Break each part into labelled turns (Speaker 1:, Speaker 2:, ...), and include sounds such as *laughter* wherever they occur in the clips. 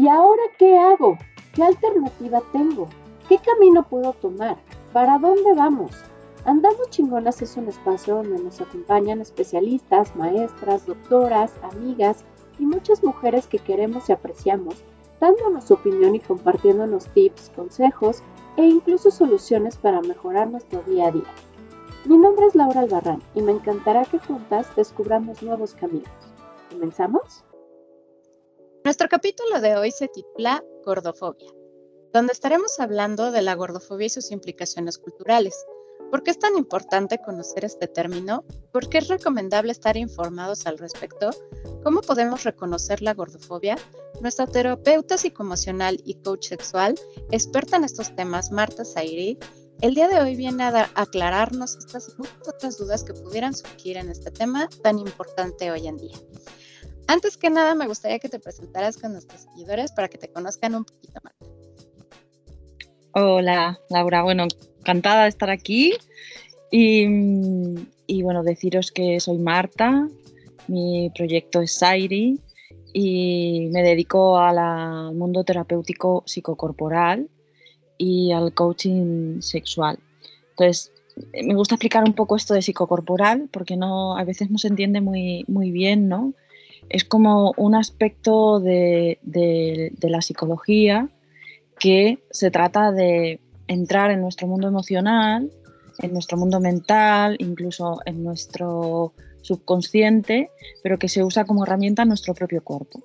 Speaker 1: ¿Y ahora qué hago? ¿Qué alternativa tengo? ¿Qué camino puedo tomar? ¿Para dónde vamos? Andamos Chingonas es un espacio donde nos acompañan especialistas, maestras, doctoras, amigas y muchas mujeres que queremos y apreciamos, dándonos opinión y compartiéndonos tips, consejos e incluso soluciones para mejorar nuestro día a día. Mi nombre es Laura Albarrán y me encantará que juntas descubramos nuevos caminos. ¿Comenzamos?
Speaker 2: Nuestro capítulo de hoy se titula Gordofobia, donde estaremos hablando de la gordofobia y sus implicaciones culturales. ¿Por qué es tan importante conocer este término? ¿Por qué es recomendable estar informados al respecto? ¿Cómo podemos reconocer la gordofobia? Nuestra terapeuta psicoemocional y coach sexual, experta en estos temas, Marta Zairi, el día de hoy viene a aclararnos estas muchas otras dudas que pudieran surgir en este tema tan importante hoy en día. Antes que nada, me gustaría que te presentaras con nuestros seguidores para que te conozcan un poquito más.
Speaker 3: Hola, Laura. Bueno, encantada de estar aquí. Y, bueno, deciros que soy Marta, mi proyecto es Sairi y me dedico al mundo terapéutico psicocorporal y al coaching sexual. Entonces, me gusta explicar un poco esto de psicocorporal porque no, a veces no se entiende muy, muy bien, ¿no? Es como un aspecto de, la psicología que se trata de entrar en nuestro mundo emocional, en nuestro mundo mental, incluso en nuestro subconsciente, pero que se usa como herramienta en nuestro propio cuerpo.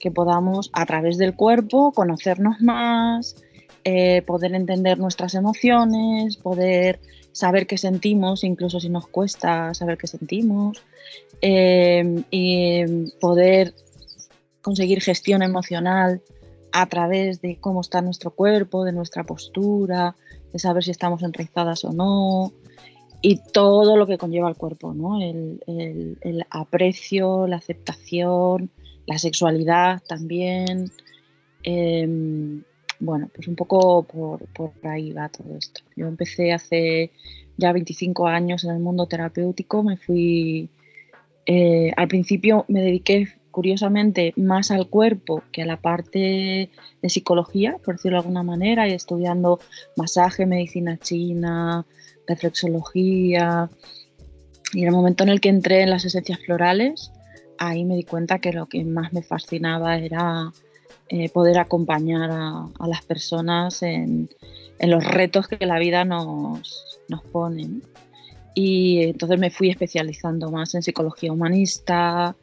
Speaker 3: Que podamos a través del cuerpo conocernos más, eh, poder entender nuestras emociones, poder saber qué sentimos, incluso si nos cuesta saber qué sentimos, eh, y poder conseguir gestión emocional a través de cómo está nuestro cuerpo, de nuestra postura, de saber si estamos enraizadas o no, y todo lo que conlleva el cuerpo, ¿no? el, el aprecio, la aceptación, la sexualidad también. Eh, bueno, pues un poco por, por, ahí va todo esto. Yo empecé hace ya 25 años en el mundo terapéutico, me fui, eh, al principio me dediqué curiosamente más al cuerpo que a la parte de psicología, por decirlo de alguna manera, y estudiando masaje, medicina china, reflexología. Y en el momento en el que entré en las esencias florales, ahí me di cuenta que lo que más me fascinaba era eh, poder acompañar a, las personas en, los retos que la vida nos, nos pone. Y entonces me fui especializando más en psicología humanista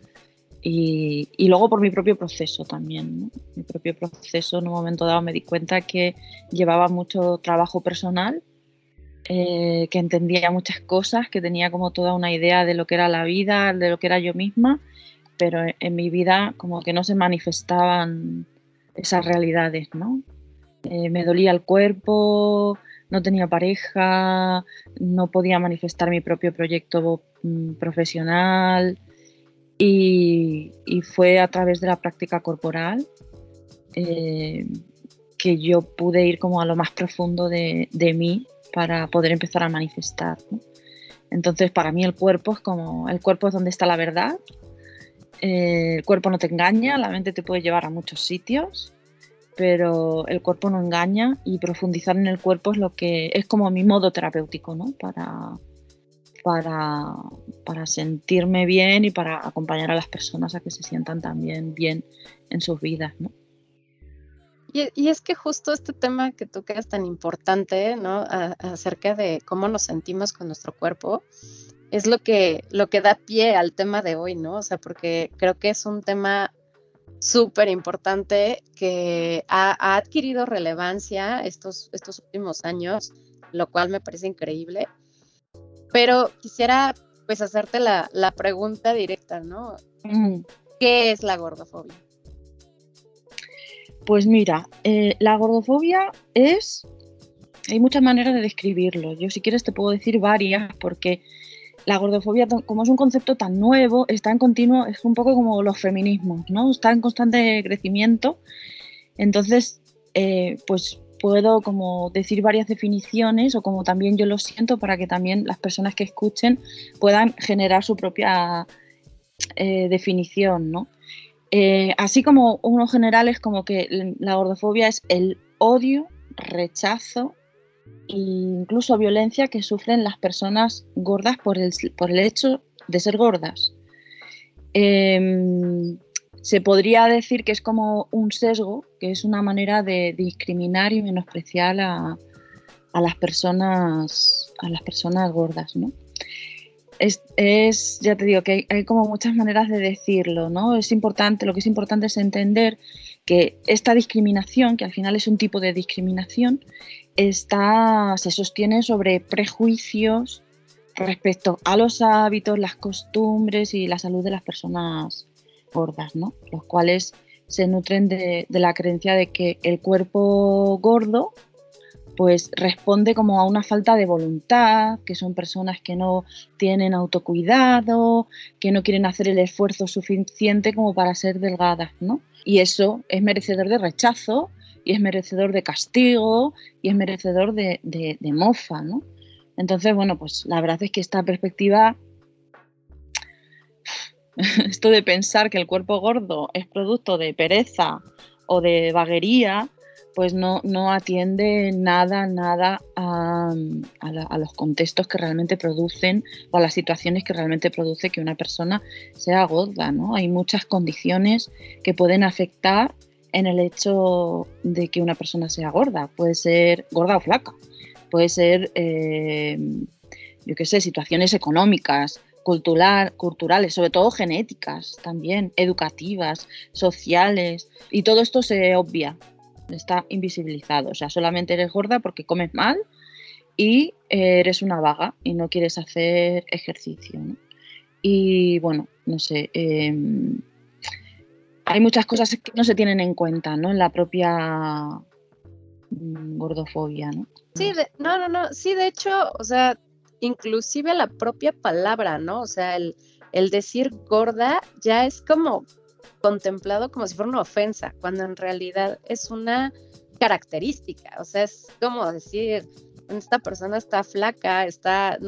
Speaker 3: y, luego por mi propio proceso también. Mi propio proceso, en un momento dado me di cuenta que llevaba mucho trabajo personal, eh, que entendía muchas cosas, que tenía como toda una idea de lo que era la vida, de lo que era yo misma, pero en mi vida como que no se manifestaban esas realidades, ¿no? Eh, me dolía el cuerpo, no tenía pareja, no podía manifestar mi propio proyecto mm, profesional y, fue a través de la práctica corporal eh, que yo pude ir como a lo más profundo de, mí para poder empezar a manifestar. Entonces para mí el cuerpo es como, el cuerpo es donde está la verdad eh, el cuerpo no te engaña, la mente te puede llevar a muchos sitios, pero el cuerpo no engaña y profundizar en el cuerpo es lo que es como mi modo terapéutico, ¿no? Para, para, para sentirme bien y para acompañar a las personas a que se sientan también bien en sus vidas, ¿no?
Speaker 2: Y, es que justo este tema que tú creas tan importante, ¿no? acerca de cómo nos sentimos con nuestro cuerpo, es lo que, lo que da pie al tema de hoy, ¿no? O sea, porque creo que es un tema súper importante que ha, adquirido relevancia estos, estos últimos años, lo cual me parece increíble. Pero quisiera pues hacerte la, pregunta directa, ¿no? ¿Qué es la gordofobia?
Speaker 3: Pues mira, eh, la gordofobia es... Hay muchas maneras de describirlo. Yo si quieres te puedo decir varias porque la gordofobia, como es un concepto tan nuevo, está en continuo, es un poco como los feminismos, ¿no? Está en constante crecimiento. Entonces, eh, pues puedo como decir varias definiciones o como también yo lo siento para que también las personas que escuchen puedan generar su propia eh, definición, ¿no? Eh, así como uno general es como que la gordofobia es el odio, rechazo e incluso violencia que sufren las personas gordas por el, por el hecho de ser gordas. Em, se podría decir que es como un sesgo, que es una manera de discriminar y menospreciar a, a las personas, a las personas gordas, ¿no? Es, ya te digo que hay, como muchas maneras de decirlo, ¿no? Es importante, lo que es importante es entender que esta discriminación, que al final es un tipo de discriminación, está, se sostiene sobre prejuicios respecto a los hábitos, las costumbres y la salud de las personas gordas, ¿no? Los cuales se nutren de la creencia de que el cuerpo gordo pues responde como a una falta de voluntad, que son personas que no tienen autocuidado, que no quieren hacer el esfuerzo suficiente como para ser delgadas, ¿no? Y eso es merecedor de rechazo y es merecedor de castigo y es merecedor de, de, mofa, ¿no? Entonces, bueno, pues la verdad es que esta perspectiva, *laughs* esto de pensar que el cuerpo gordo es producto de pereza o de vaguería, pues no, no atiende nada, nada a, los contextos que realmente producen o a las situaciones que realmente produce que una persona sea gorda, ¿no? Hay muchas condiciones que pueden afectar en el hecho de que una persona sea gorda. Puede ser gorda o flaca, puede ser, eh, yo qué sé, situaciones económicas, cultural, culturales, sobre todo genéticas también, educativas, sociales, y todo esto se obvia está invisibilizado. O sea, solamente eres gorda porque comes mal y eh, eres una vaga y no quieres hacer ejercicio. Y bueno, no sé, em, hay muchas cosas que no se tienen en cuenta ¿no? en la propia mm, gordofobia. ¿no?
Speaker 2: Sí, no, no, no, sí, de hecho, o sea, inclusive la propia palabra, ¿no? O sea, el decir gorda ya es como contemplado como si fuera una ofensa, cuando en realidad es una característica, o sea, es como decir, esta persona está flaca, está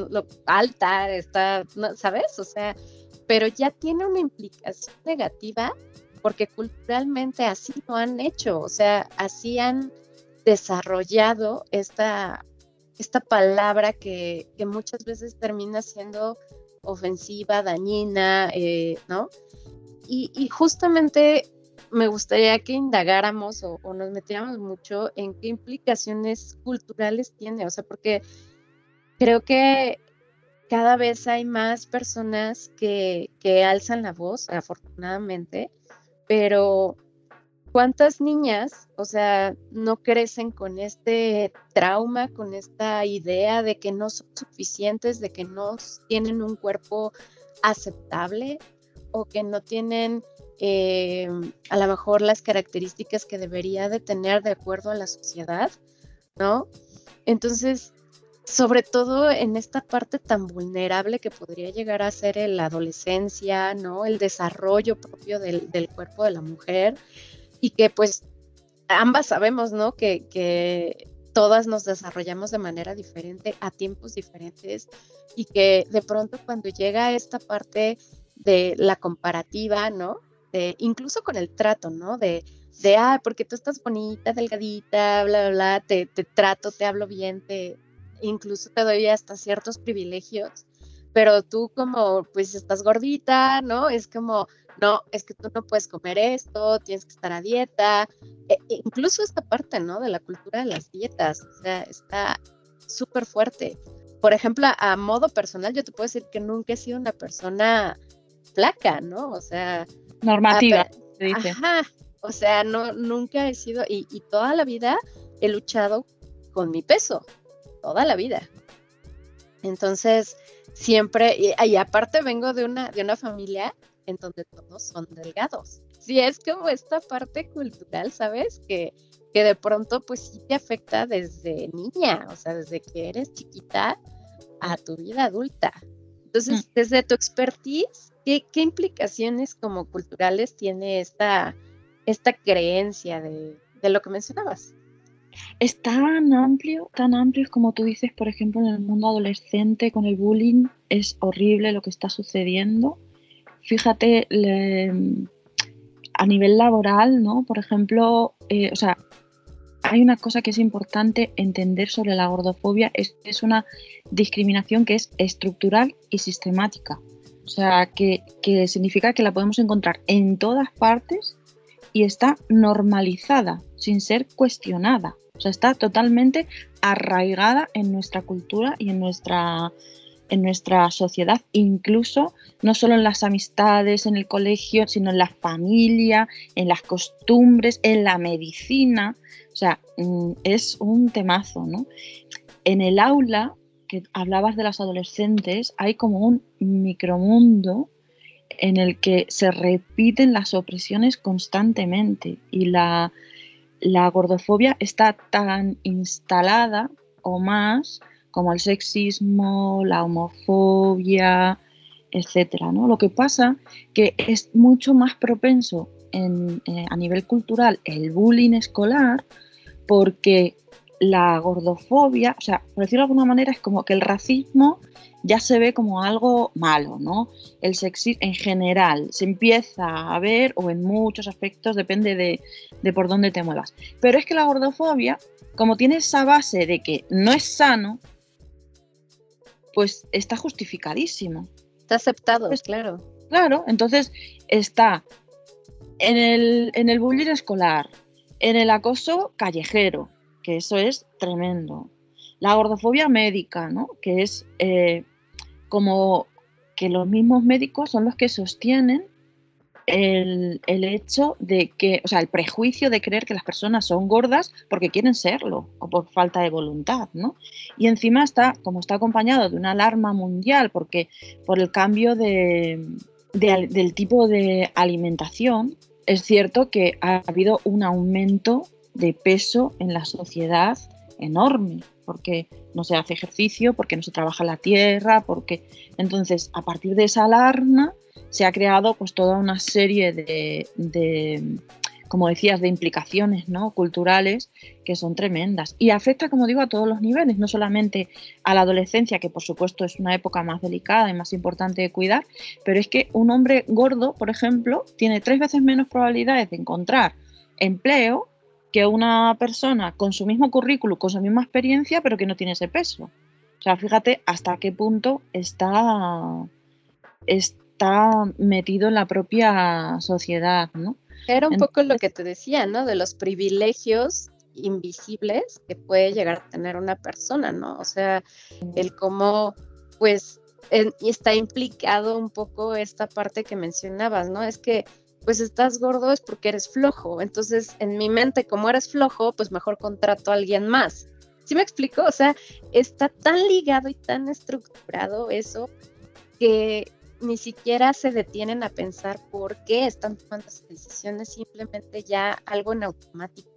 Speaker 2: alta, está, ¿sabes? O sea, pero ya tiene una implicación negativa porque culturalmente así lo han hecho, o sea, así han desarrollado esta, esta palabra que, que muchas veces termina siendo ofensiva, dañina, eh, ¿no? Y, justamente me gustaría que indagáramos o, nos metiéramos mucho en qué implicaciones culturales tiene, o sea, porque creo que cada vez hay más personas que, que alzan la voz, afortunadamente, pero ¿cuántas niñas, o sea, no crecen con este trauma, con esta idea de que no son suficientes, de que no tienen un cuerpo aceptable? o que no tienen eh, a lo mejor las características que debería de tener de acuerdo a la sociedad, ¿no? Entonces, sobre todo en esta parte tan vulnerable que podría llegar a ser la adolescencia, ¿no? El desarrollo propio del, cuerpo de la mujer y que pues ambas sabemos, ¿no? Que, que todas nos desarrollamos de manera diferente a tiempos diferentes y que de pronto cuando llega esta parte de la comparativa, ¿no? De, incluso con el trato, ¿no? De, de, ah, porque tú estás bonita, delgadita, bla, bla, bla, te, te trato, te hablo bien, te, incluso te doy hasta ciertos privilegios, pero tú como, pues estás gordita, ¿no? Es como, no, es que tú no puedes comer esto, tienes que estar a dieta, e, e incluso esta parte, ¿no? De la cultura de las dietas, o sea, está súper fuerte. Por ejemplo, a modo personal, yo te puedo decir que nunca he sido una persona flaca, ¿no? O sea...
Speaker 3: Normativa, se
Speaker 2: dice. Ajá, o sea, no, nunca he sido, y, toda la vida he luchado con mi peso, toda la vida. Entonces, siempre, y, aparte vengo de una, de una familia en donde todos son delgados. Sí, es como esta parte cultural, ¿sabes? Que, que de pronto pues sí te afecta desde niña, o sea, desde que eres chiquita a tu vida adulta. Entonces, mm. desde tu expertise, ¿Qué, implicaciones como culturales tiene esta, esta creencia de, lo que mencionabas?
Speaker 3: Es tan amplio, tan amplio como tú dices, por ejemplo, en el mundo adolescente con el bullying, es horrible lo que está sucediendo. Fíjate, a nivel laboral, ¿no? Por ejemplo, eh, o sea, hay una cosa que es importante entender sobre la gordofobia, es, es una discriminación que es estructural y sistemática. O sea, que, que significa que la podemos encontrar en todas partes y está normalizada, sin ser cuestionada. O sea, está totalmente arraigada en nuestra cultura y en nuestra, en nuestra sociedad, incluso no solo en las amistades, en el colegio, sino en la familia, en las costumbres, en la medicina. O sea, mm, es un temazo, ¿no? En el aula, que hablabas de las adolescentes, hay como un micromundo en el que se repiten las opresiones constantemente y la, la gordofobia está tan instalada o más como el sexismo, la homofobia, etcétera. ¿no? Lo que pasa que es mucho más propenso en, eh, a nivel cultural el bullying escolar porque la gordofobia, o sea, por decirlo de alguna manera, es como que el racismo ya se ve como algo malo, ¿no? El sexismo en general se empieza a ver, o en muchos aspectos, depende de, de por dónde te muevas. Pero es que la gordofobia, como tiene esa base de que no es sano, pues está justificadísimo.
Speaker 2: Está aceptado, claro.
Speaker 3: Claro, entonces está en el, en el bullying escolar, en el acoso callejero, que eso es tremendo. La gordofobia médica, ¿no? Que es eh, como que los mismos médicos son los que sostienen el, hecho de que, o sea, el prejuicio de creer que las personas son gordas porque quieren serlo o por falta de voluntad, ¿no? Y encima está, como está acompañado de una alarma mundial porque por el cambio de, del tipo de alimentación, es cierto que ha habido un aumento de peso en la sociedad enorme, porque no se hace ejercicio, porque no se trabaja la tierra, porque entonces a partir de esa alarma se ha creado pues toda una serie de, como decías, de implicaciones ¿no? culturales que son tremendas. Y afecta, como digo, a todos los niveles, no solamente a la adolescencia, que por supuesto es una época más delicada y más importante de cuidar, pero es que un hombre gordo, por ejemplo, tiene tres veces menos probabilidades de encontrar empleo que una persona con su mismo currículum, con su misma experiencia, pero que no tiene ese peso. O sea, fíjate hasta qué punto está, está metido en la propia sociedad, ¿no?
Speaker 2: Era un poco lo que te decía, ¿no? De los privilegios invisibles que puede llegar a tener una persona, ¿no? O sea, el cómo, pues, está implicado un poco esta parte que mencionabas, ¿no? Es que pues estás gordo es porque eres flojo. Entonces, en mi mente, como eres flojo, pues mejor contrato a alguien más. ¿Sí me explico? O sea, está tan ligado y tan estructurado eso que ni siquiera se detienen a pensar por qué están tomando esas decisiones, simplemente ya algo en automático.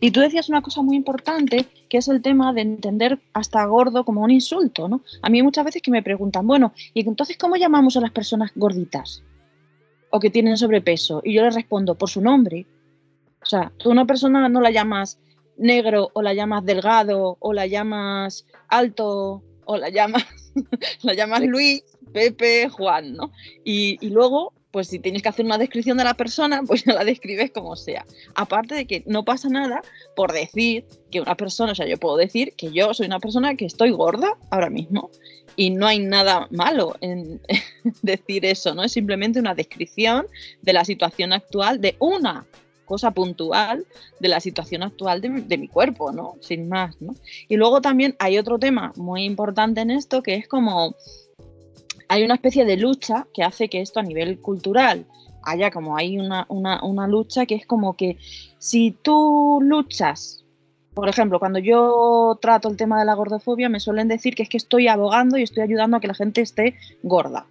Speaker 3: Y tú decías una cosa muy importante, que es el tema de entender hasta gordo como un insulto, ¿no? A mí muchas veces que me preguntan, bueno, ¿y entonces cómo llamamos a las personas gorditas? O que tienen sobrepeso. Y yo les respondo por su nombre. O sea, tú una persona no la llamas negro o la llamas delgado o la llamas alto o la llamas, *laughs* la llamas Luis, Pepe, Juan, ¿no? Y, luego, pues si tienes que hacer una descripción de la persona, pues la describes como sea. Aparte de que no pasa nada por decir que una persona, o sea, yo puedo decir que yo soy una persona que estoy gorda ahora mismo y no hay nada malo en *laughs* decir eso, ¿no? Es simplemente una descripción de la situación actual, de una cosa puntual de la situación actual de, mi cuerpo, ¿no? Sin más, ¿no? Y luego también hay otro tema muy importante en esto que es como hay una especie de lucha que hace que esto a nivel cultural haya como hay una, una, una lucha que es como que si tú luchas por ejemplo, cuando yo trato el tema de la gordofobia, me suelen decir que es que estoy abogando y estoy ayudando a que la gente esté gorda.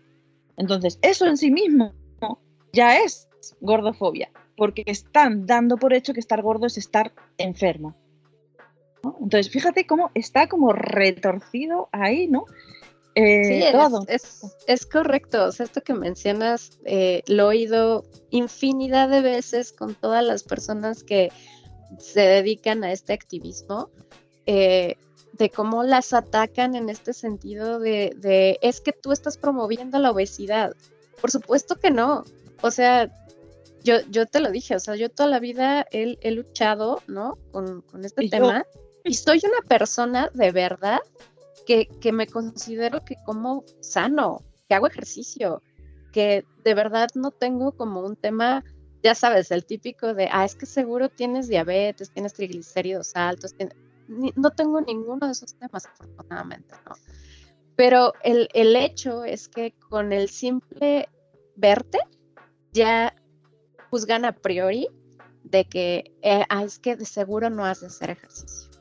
Speaker 3: Entonces, eso en sí mismo ya es gordofobia, porque están dando por hecho que estar gordo es estar enfermo. Entonces, fíjate cómo está como retorcido ahí, ¿no?
Speaker 2: Eh, sí, todo. Es, correcto. O sea, esto que mencionas eh, lo he oído infinidad de veces con todas las personas que se dedican a este activismo, eh, de cómo las atacan en este sentido de, es que tú estás promoviendo la obesidad. Por supuesto que no. O sea, yo, yo te lo dije, o sea, yo toda la vida he, luchado, ¿no? Con, este tema. *laughs* Y soy una persona de verdad que, que me considero que como sano, que hago ejercicio, que de verdad no tengo como un tema, ya sabes, el típico de, ah, es que seguro tienes diabetes, tienes triglicéridos altos, no tengo ninguno de esos temas, afortunadamente, ¿no? Pero el, el hecho es que con el simple verte, ya juzgan a priori de que eh, ah, es que de seguro no has de hacer ejercicio.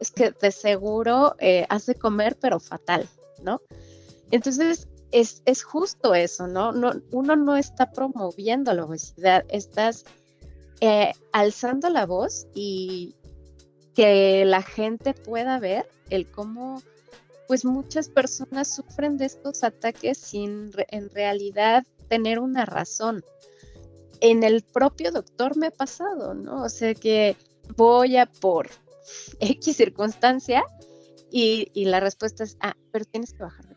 Speaker 2: Es que de seguro eh, has de comer, pero fatal, ¿no? Entonces, es, es justo eso, ¿no? ¿no? Uno no está promoviendo la obesidad, estás eh, alzando la voz y que la gente pueda ver el cómo pues muchas personas sufren de estos ataques sin en realidad tener una razón. En el propio doctor me ha pasado, ¿no? O sea que voy a por *laughs* X circunstancia y, la respuesta es, ah, pero tienes que bajar.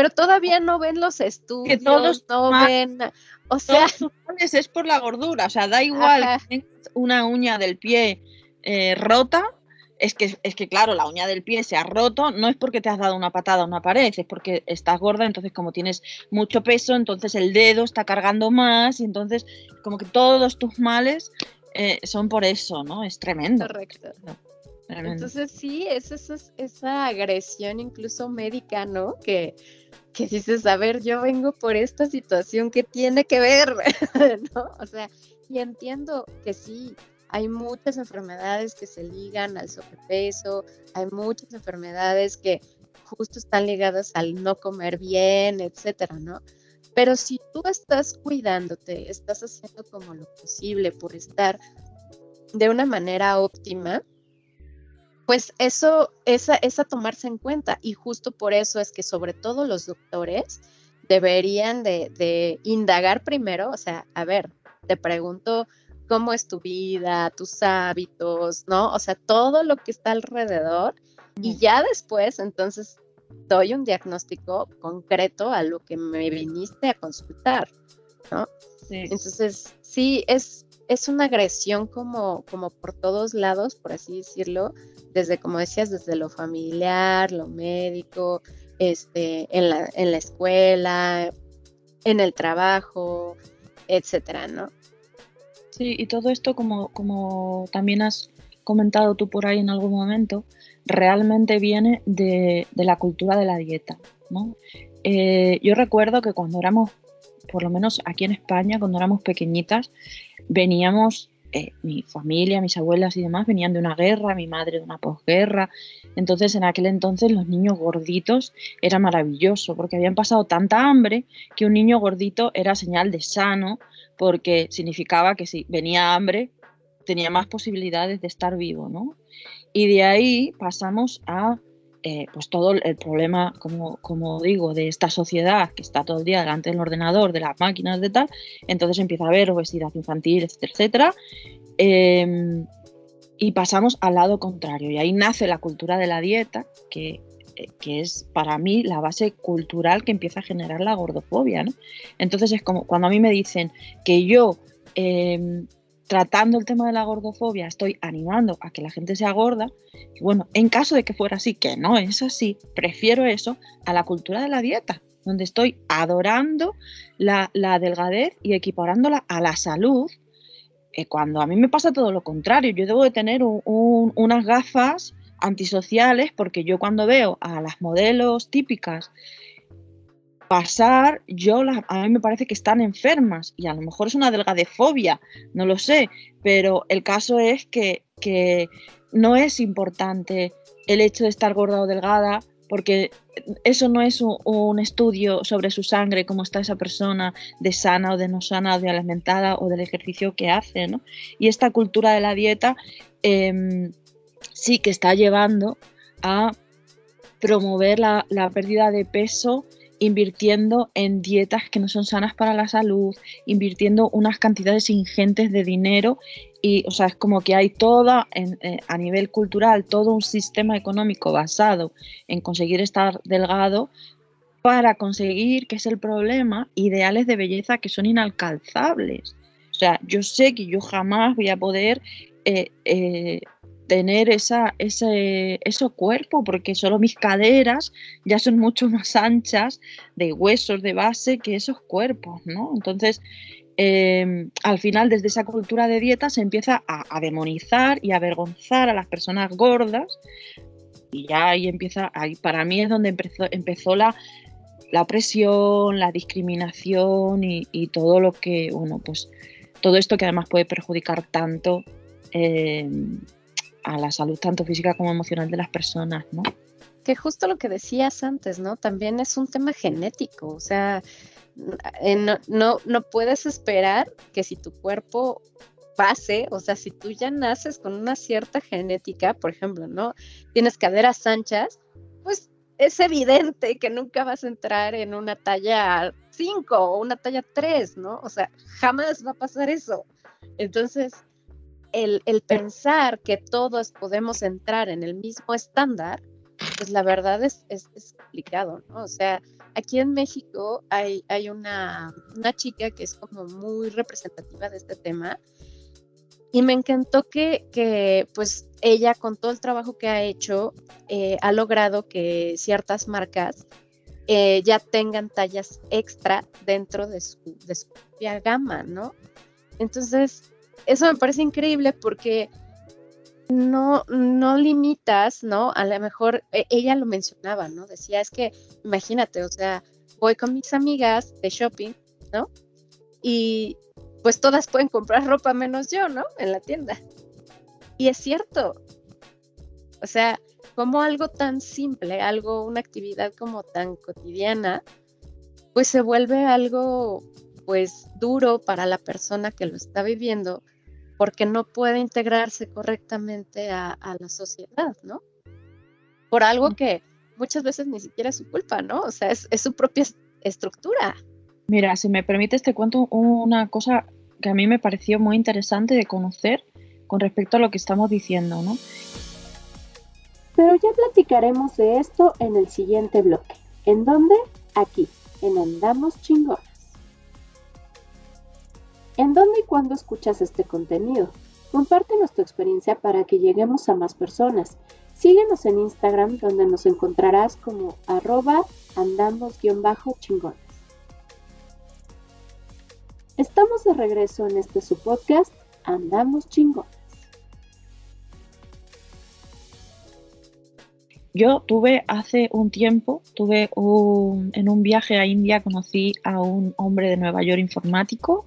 Speaker 2: Pero todavía no ven los estudios, que todos no ven, o sea...
Speaker 3: es por la gordura, o sea, da igual una uña del pie eh, rota es que, es que, claro, la uña del pie se ha roto, no es porque te has dado una patada a una pared, es porque estás gorda, entonces como tienes mucho peso, entonces el dedo está cargando más y entonces como que todos tus males eh, son por eso, ¿no? Es tremendo.
Speaker 2: Correcto. Entonces sí, es esa, esa agresión incluso médica, ¿no? Que, que dices, a ver, yo vengo por esta situación que tiene que ver, *laughs* ¿no? O sea, y entiendo que sí, hay muchas enfermedades que se ligan al sobrepeso, hay muchas enfermedades que justo están ligadas al no comer bien, etcétera, ¿no? Pero si tú estás cuidándote, estás haciendo como lo posible por estar de una manera óptima, pues eso es a, tomarse en cuenta y justo por eso es que sobre todo los doctores deberían de, de indagar primero, o sea, a ver, te pregunto cómo es tu vida, tus hábitos, ¿no? O sea, todo lo que está alrededor. Y ya después, entonces, doy un diagnóstico concreto a lo que me viniste a consultar, ¿no? Entonces, sí, es, es una agresión como, como por todos lados, por así decirlo, desde, como decías, desde lo familiar, lo médico, este, en la, en la escuela, en el trabajo, etcétera, ¿no?
Speaker 3: Sí, y todo esto, como, como también has comentado tú por ahí en algún momento, realmente viene de, la cultura de la dieta. ¿no? Eh, yo recuerdo que cuando éramos, por lo menos aquí en España, cuando éramos pequeñitas, veníamos, eh, mi familia, mis abuelas y demás venían de una guerra, mi madre de una posguerra. Entonces, en aquel entonces, los niños gorditos era maravilloso porque habían pasado tanta hambre que un niño gordito era señal de sano porque significaba que si venía hambre, tenía más posibilidades de estar vivo, ¿no? Y de ahí pasamos a eh, pues todo el problema, como, como, digo, de esta sociedad que está todo el día delante del ordenador, de las máquinas, de tal, entonces empieza a haber obesidad infantil, etcétera, etcétera. Em, y pasamos al lado contrario, y ahí nace la cultura de la dieta, que eh, que es para mí la base cultural que empieza a generar la gordofobia. ¿no? Entonces es como cuando a mí me dicen que yo, em, tratando el tema de la gordofobia, estoy animando a que la gente sea gorda, bueno, en caso de que fuera así, que no es así, prefiero eso a la cultura de la dieta, donde estoy adorando la, delgadez y equiparándola a la salud, eh, cuando a mí me pasa todo lo contrario, yo debo de tener unas gafas antisociales porque yo cuando veo a las modelos típicas pasar, yo a mí me parece que están enfermas y a lo mejor es una delgadefobia, no lo sé, pero el caso es que, no es importante el hecho de estar gorda o delgada porque eso no es un, estudio sobre su sangre, cómo está esa persona, de sana o de no sana, de alimentada o del ejercicio que hace. ¿no? Y esta cultura de la dieta em, sí que está llevando a promover la, pérdida de peso invirtiendo en dietas que no son sanas para la salud, invirtiendo unas cantidades ingentes de dinero y, o sea, es como que hay toda, eh, a nivel cultural, todo un sistema económico basado en conseguir estar delgado para conseguir, que es el problema, ideales de belleza que son inalcanzables. O sea, yo sé que yo jamás voy a poder eh, eh, tener esa, ese, cuerpo, porque solo mis caderas ya son mucho *laughs* más anchas de huesos de base que esos cuerpos, ¿no? Entonces, em, al final, desde esa cultura de dieta se empieza a, demonizar y a avergonzar a las personas gordas. Y ya ahí empieza, ahí para mí es donde empezó, empezó la, la opresión, la discriminación y, todo lo que, bueno, pues todo esto que además puede perjudicar tanto eh, a la salud, tanto física como emocional de las personas, ¿no?
Speaker 2: Que justo lo que decías antes, ¿no? También es un tema genético, o sea, eh, no, no, puedes esperar que si tu cuerpo pase, o sea, si tú ya naces con una cierta genética, por ejemplo, ¿no? Tienes caderas anchas, pues es evidente que nunca vas a entrar en una talla 5 o una talla 3, ¿no? O sea, jamás va a pasar eso. Entonces, el, pensar que todos podemos entrar en el mismo estándar, pues la verdad es, es, complicado, ¿no? O sea, aquí en México hay, hay una, una chica que es como muy representativa de este tema, y me encantó que, que, pues ella con todo el trabajo que ha hecho eh, ha logrado que ciertas marcas eh, ya tengan tallas extra dentro de su, de su propia gama, ¿no? Entonces, eso me parece increíble porque no, no limitas, ¿no? A lo mejor e, ella lo mencionaba, ¿no? Decía, es que imagínate, o sea, voy con mis amigas de shopping, ¿no? Y pues todas pueden comprar ropa menos yo, ¿no? En la tienda. Y es cierto. O sea, como algo tan simple, algo, una actividad como tan cotidiana, pues se vuelve algo pues duro para la persona que lo está viviendo porque no puede integrarse correctamente a, la sociedad, ¿no? Por algo que muchas veces ni siquiera es su culpa, ¿no? O sea, es, es su propia estructura.
Speaker 3: Mira, si me permites, te cuento una cosa que a mí me pareció muy interesante de conocer con respecto a lo que estamos diciendo, ¿no?
Speaker 1: Pero ya platicaremos de esto en el siguiente bloque. ¿En dónde? Aquí, en Andamos Chingonas. ¿En dónde y cuándo escuchas este contenido? Compártenos tu experiencia para que lleguemos a más personas. Síguenos en Instagram donde nos encontrarás como arroba andamos-chingonas. Estamos de regreso en este su podcast, Andamos Chingonas.
Speaker 3: Yo tuve hace un tiempo, tuve en un viaje a India, conocí a un hombre de Nueva York informático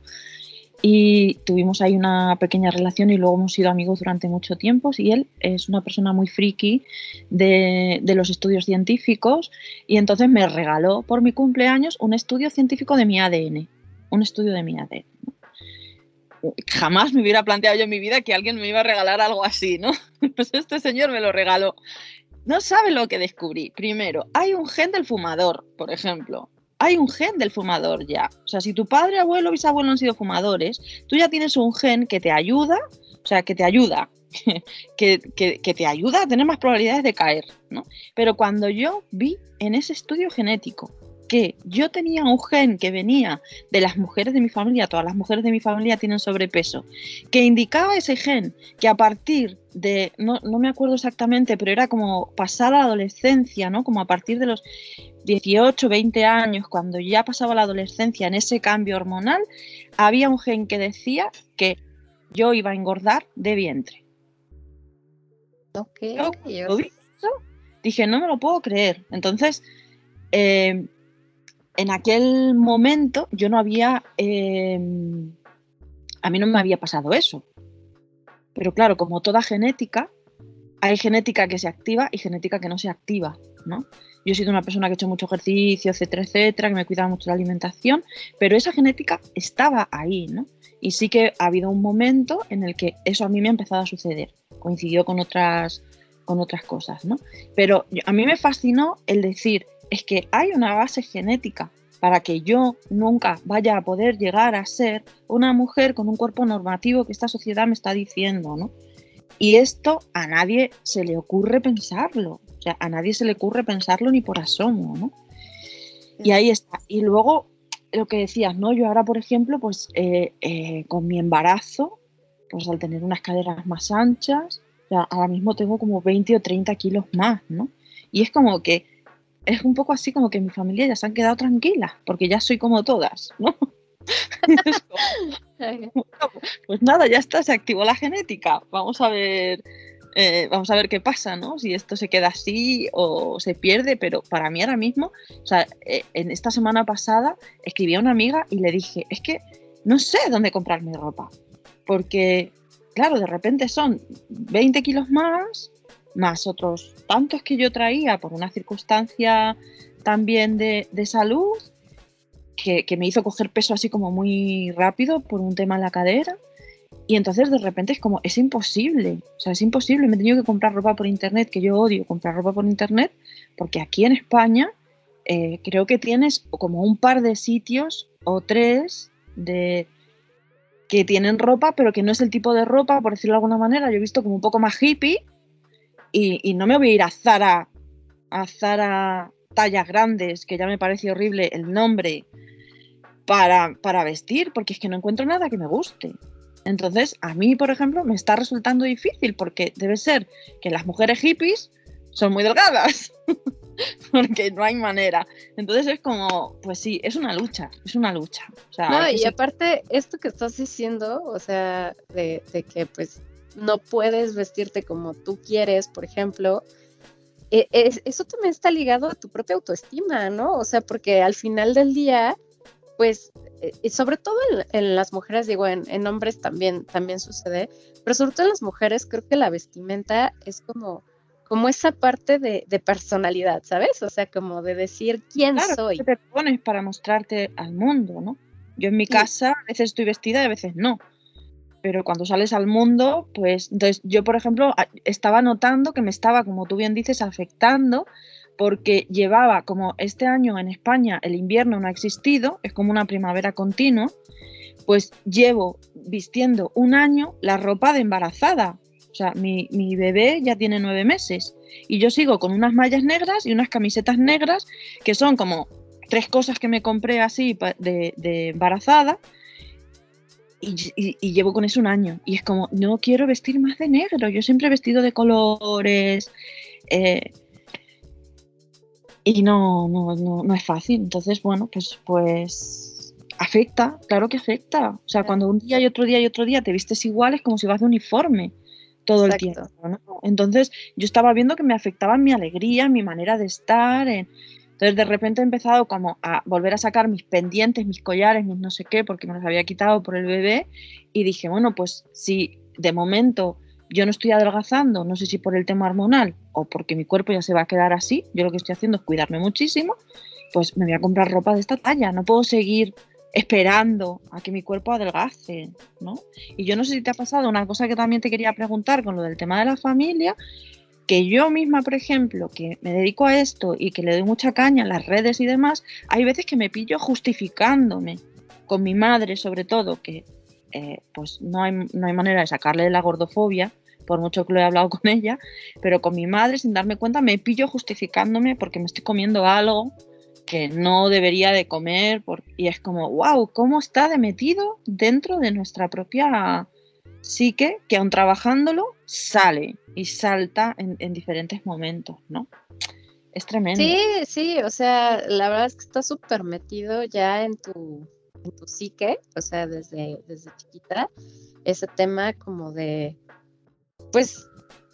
Speaker 3: y tuvimos ahí una pequeña relación y luego hemos sido amigos durante mucho tiempo y él es una persona muy friki de, los estudios científicos y entonces me regaló por mi cumpleaños un estudio científico de mi ADN un estudio de mi ADN. Jamás me hubiera planteado yo en mi vida que alguien me iba a regalar algo así, ¿no? *laughs* Pues este señor me lo regaló. No sabe lo que descubrí. Primero, hay un gen del fumador, por ejemplo. Hay un gen del fumador ya. O sea, si tu padre, abuelo, bisabuelo han sido fumadores, tú ya tienes un gen que te ayuda, o sea, que te ayuda, *laughs* que, que, te ayuda a tener más probabilidades de caer, ¿no? Pero cuando yo vi en ese estudio genético que yo tenía un gen que venía de las mujeres de mi familia, todas las mujeres de mi familia tienen sobrepeso, que indicaba ese gen que a partir de, no, me acuerdo exactamente, pero era como pasar a la adolescencia, ¿no? Como a partir de los 18, 20 años, cuando ya pasaba la adolescencia en ese cambio hormonal, había un gen que decía que yo iba a engordar de vientre.
Speaker 2: Ok.
Speaker 3: dije, no me lo puedo creer. Entonces, eh, en aquel momento yo no había, em, a mí no me había pasado eso. Pero claro, como toda genética, hay genética que se activa y genética que no se activa, ¿no? Yo he sido una persona que ha hecho mucho ejercicio, etcétera, etcétera, que me cuidaba mucho la alimentación, pero esa genética estaba ahí, ¿no? Y sí que ha habido un momento en el que eso a mí me ha empezado a suceder. Coincidió con otras, con otras cosas, ¿no? Pero a mí me fascinó el decir, es que hay una base genética para que yo nunca vaya a poder llegar a ser una mujer con un cuerpo normativo que esta sociedad me está diciendo, ¿no? Y esto a nadie se le ocurre pensarlo, o sea, a nadie se le ocurre pensarlo ni por asomo, ¿no? Y ahí está. Y luego lo que decías, ¿no? Yo ahora, por ejemplo, pues eh, eh, con mi embarazo, pues al tener unas caderas más anchas, ahora mismo tengo como 20 o 30 kilos más, ¿no? Y es como que es un poco así como que mi familia ya se han quedado tranquilas, porque ya soy como todas, ¿no? *laughs* *laughs* pues nada, ya está, se activó la genética. Vamos a ver, eh, vamos a ver qué pasa, ¿no? Si esto se queda así o se pierde, pero para mí ahora mismo, o sea, eh, en esta semana pasada escribí a una amiga y le dije, es que no sé dónde comprar mi ropa, porque, claro, de repente son 20 kilos más, más otros tantos que yo traía por una circunstancia también de, de salud, que, me hizo coger peso así como muy rápido por un tema en la cadera. Y entonces de repente es como, es imposible, o sea, es imposible, me he tenido que comprar ropa por internet, que yo odio comprar ropa por internet, porque aquí en España eh, creo que tienes como un par de sitios o tres de que tienen ropa, pero que no es el tipo de ropa, por decirlo de alguna manera, yo he visto como un poco más hippie y, y no me voy a ir a Zara, a Zara tallas grandes, que ya me parece horrible el nombre, para, para vestir, porque es que no encuentro nada que me guste. Entonces, a mí, por ejemplo, me está resultando difícil porque debe ser que las mujeres hippies son muy delgadas, *laughs* porque no hay manera. Entonces es como, pues sí, es una lucha, es una lucha.
Speaker 2: no, y aparte, esto que estás diciendo, o sea, de, de, que pues no puedes vestirte como tú quieres, por ejemplo, e, eso también está ligado a tu propia autoestima, ¿no? O sea, porque al final del día, pues, eh, sobre todo en, las mujeres, digo, en, hombres también, también sucede, pero sobre todo en las mujeres creo que la vestimenta es como, como esa parte de, personalidad, ¿sabes? O sea, como de decir quién soy.
Speaker 3: te pones para mostrarte al mundo, ¿no? Yo en mi casa a veces estoy vestida y a veces no. Pero cuando sales al mundo, pues entonces yo, por ejemplo, estaba notando que me estaba, como tú bien dices, afectando porque llevaba como este año en España el invierno no ha existido, es como una primavera continua, pues llevo vistiendo un año la ropa de embarazada. O sea, mi, bebé ya tiene nueve meses y yo sigo con unas mallas negras y unas camisetas negras que son como tres cosas que me compré así de, embarazada y, y, llevo con eso un año. Y es como, no quiero vestir más de negro. Yo siempre he vestido de colores. Eh, y no, no, no, no es fácil. Entonces, bueno, pues, pues afecta, claro que afecta. O sea, cuando un día y otro día y otro día te vistes igual, es como si vas de uniforme todo el tiempo. Entonces, yo estaba viendo que me afectaba mi alegría, mi manera de estar. Entonces, de repente he empezado como a volver a sacar mis pendientes, mis collares, mis no sé qué, porque me los había quitado por el bebé. Y dije, bueno, pues si de momento yo no estoy adelgazando, no sé si por el tema hormonal o porque mi cuerpo ya se va a quedar así, yo lo que estoy haciendo es cuidarme muchísimo, pues me voy a comprar ropa de esta talla, no puedo seguir esperando a que mi cuerpo adelgace, ¿no? Y yo no sé si te ha pasado una cosa que también te quería preguntar con lo del tema de la familia, que yo misma, por ejemplo, que me dedico a esto y que le doy mucha caña en las redes y demás, hay veces que me pillo justificándome con mi madre sobre todo, que eh, pues no hay, no hay manera de sacarle de la gordofobia, por mucho que lo he hablado *laughs* con ella, pero con mi madre, sin darme cuenta, me pillo justificándome porque me estoy comiendo algo que no debería de comer y es como, wow, ¿cómo está de metido dentro de nuestra propia psique que aun trabajándolo sale y salta en, diferentes momentos, ¿no? Es tremendo.
Speaker 2: Sí, sí, o sea, la verdad es que está súper metido ya en tu, en tu psique, o sea, desde, desde chiquita, ese tema como de pues,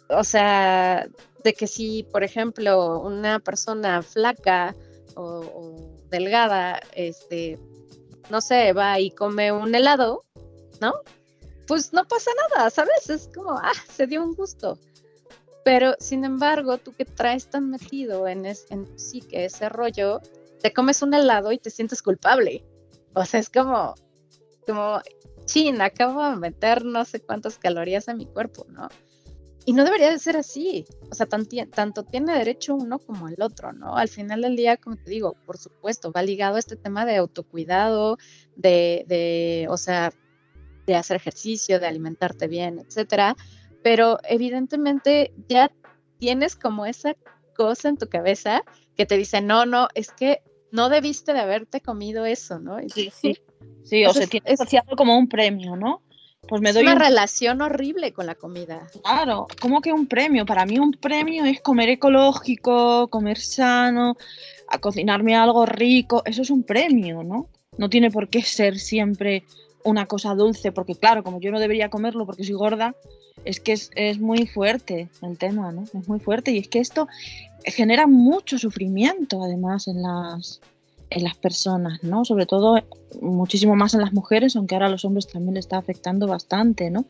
Speaker 2: o sea, de que si, por ejemplo, una persona flaca o, delgada, este, no sé, va y come un helado, ¿no? Pues no pasa nada, ¿sabes? Es como, ah, se dio un gusto. Pero, sin embargo, tú que traes tan metido en, es, en sí que ese rollo, te comes un helado y te sientes culpable. O sea, es como, como, chin, acabo de meter no sé cuántas calorías a mi cuerpo, ¿no? Y no debería de ser así. O sea, tanto tiene derecho uno como el otro, ¿no? Al final del día, como te digo, por supuesto, va ligado a este tema de autocuidado, de, de o sea, de hacer ejercicio, de alimentarte bien, etcétera. Pero evidentemente ya tienes como esa cosa en tu cabeza que te dice, no, no, es que no debiste de haberte comido eso, ¿no?
Speaker 3: Sí, sí. Sí, o se tiene asociado como un premio, ¿no?
Speaker 2: Pues me doy una relación horrible con la comida.
Speaker 3: Claro, como que un premio. Para mí un premio es comer ecológico, comer sano, a cocinarme algo rico. Eso es un premio, ¿no? No tiene por qué ser siempre una cosa dulce, porque claro, como yo no debería comerlo porque soy gorda, es que es, es, muy fuerte el tema, ¿no? Es muy fuerte y es que esto genera mucho sufrimiento además en las, en las personas, ¿no? Sobre todo muchísimo más en las mujeres, aunque ahora a los hombres también le está afectando bastante, ¿no?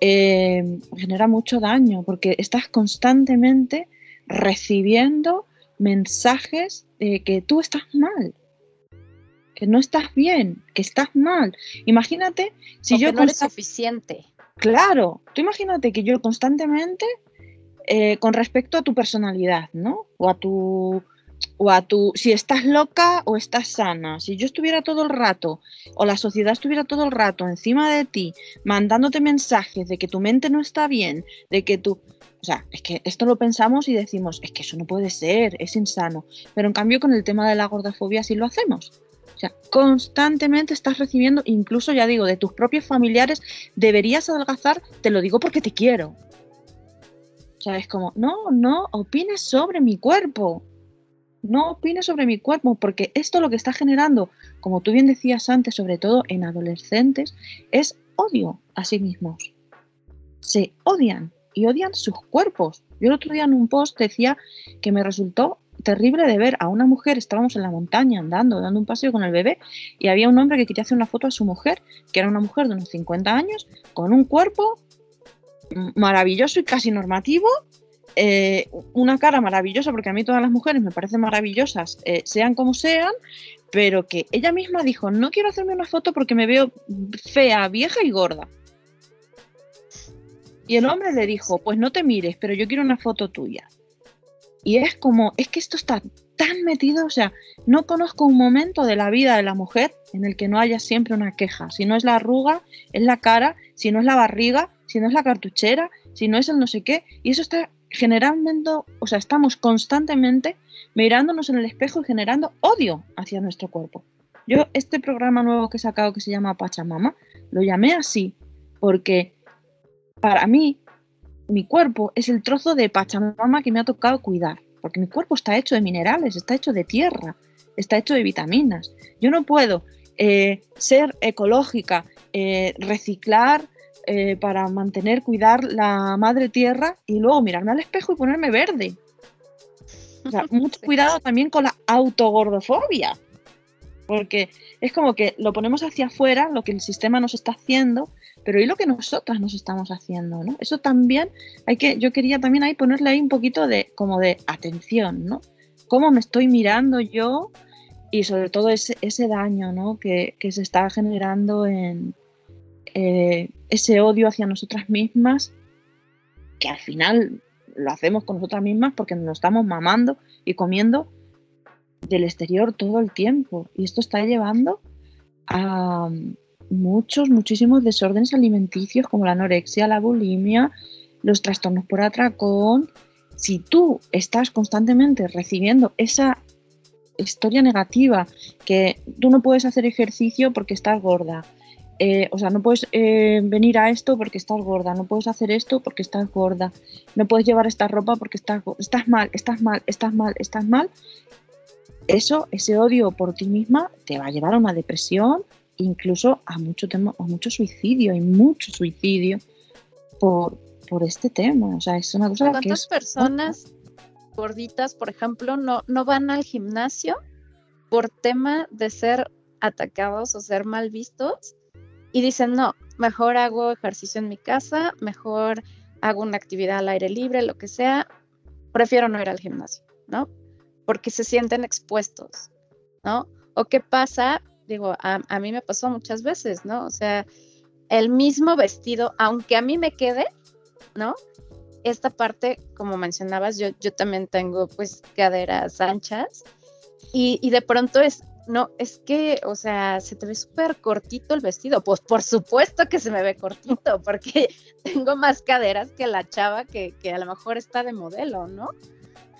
Speaker 3: Eh, genera mucho daño porque estás constantemente recibiendo mensajes de que tú estás mal, que no estás bien, que estás mal. Imagínate si yo...
Speaker 2: no eres suficiente.
Speaker 3: Claro, tú imagínate que yo constantemente, eh, con respecto a tu personalidad, ¿no? O a tu o a tu, si estás loca o estás sana, si yo estuviera todo el rato o la sociedad estuviera todo el rato encima de ti, mandándote mensajes de que tu mente no está bien, de que tú, o sea, es que esto lo pensamos y decimos, es que eso no puede ser, es insano, pero en cambio con el tema de la gordofobia sí lo hacemos. O sea, constantemente estás recibiendo, incluso ya digo, de tus propios familiares, deberías adelgazar, te lo digo porque te quiero. O sea, es como, no, no, opines sobre mi cuerpo no opines sobre mi cuerpo, porque esto lo que está generando, como tú bien decías antes, sobre todo en adolescentes, es odio a sí mismos. Se odian y odian sus cuerpos. Yo el otro día en un post decía que me resultó terrible de ver a una mujer, estábamos en la montaña andando, dando un paseo con el bebé, y había un hombre que quería hacer una foto a su mujer, que era una mujer de unos 50 años, con un cuerpo maravilloso y casi normativo, eh, una cara maravillosa, porque a mí todas las mujeres me parecen maravillosas, eh, sean como sean, pero que ella misma dijo, no quiero hacerme una foto porque me veo fea, vieja y gorda. Y el hombre le dijo, pues no te mires, pero yo quiero una foto tuya. Y es como, es que esto está tan metido, o sea, no conozco un momento de la vida de la mujer en el que no haya siempre una queja. Si no es la arruga, es la cara, si no es la barriga, si no es la cartuchera, si no es el no sé qué. Y eso está generalmente, o sea, estamos constantemente mirándonos en el espejo y generando odio hacia nuestro cuerpo. Yo este programa nuevo que he sacado que se llama Pachamama, lo llamé así porque para mí mi cuerpo es el trozo de Pachamama que me ha tocado cuidar, porque mi cuerpo está hecho de minerales, está hecho de tierra, está hecho de vitaminas. Yo no puedo eh, ser ecológica, eh, reciclar eh, para mantener, cuidar la madre tierra y luego mirarme al espejo y ponerme verde. O sea, *laughs* mucho cuidado también con la autogordofobia, porque es como que lo ponemos hacia afuera, lo que el sistema nos está haciendo, pero ¿y lo que nosotras nos estamos haciendo? ¿no? Eso también hay que, yo quería también ahí ponerle ahí un poquito de, como de atención, ¿no? ¿Cómo me estoy mirando yo? Y sobre todo ese, ese daño ¿no? que, que se está generando en, eh, ese odio hacia nosotras mismas, que al final lo hacemos con nosotras mismas porque nos estamos mamando y comiendo del exterior todo el tiempo. Y esto está llevando a muchos, muchísimos desórdenes alimenticios como la anorexia, la bulimia, los trastornos por atracón. Si tú estás constantemente recibiendo esa historia negativa, que tú no puedes hacer ejercicio porque estás gorda, eh, o sea, no puedes eh, venir a esto porque estás gorda, no puedes hacer esto porque estás gorda, no puedes llevar esta ropa porque estás, estás mal, estás mal, estás mal, estás mal. Eso, ese odio por ti misma te va a llevar a una depresión, incluso a mucho, tema, a mucho suicidio, hay mucho suicidio por, por este tema. O sea, es una cosa
Speaker 2: ¿Cuántas
Speaker 3: que
Speaker 2: personas gorditas, por ejemplo, no, no van al gimnasio por tema de ser atacados o ser mal vistos? y dicen, no, mejor hago ejercicio en mi casa, mejor hago una actividad al aire libre, lo que sea, prefiero no ir al gimnasio, ¿no? Porque se sienten expuestos, ¿no? O qué pasa, digo, a, mí me pasó muchas veces, ¿no? O sea, el mismo vestido, aunque a mí me quede, ¿no? Esta parte, como mencionabas, yo, yo también tengo pues caderas anchas y, y de pronto es, no, es que, o sea, se te ve súper cortito el vestido. Pues por supuesto que se me ve cortito, porque *laughs* tengo más caderas que la chava que, a lo mejor está de modelo, ¿no?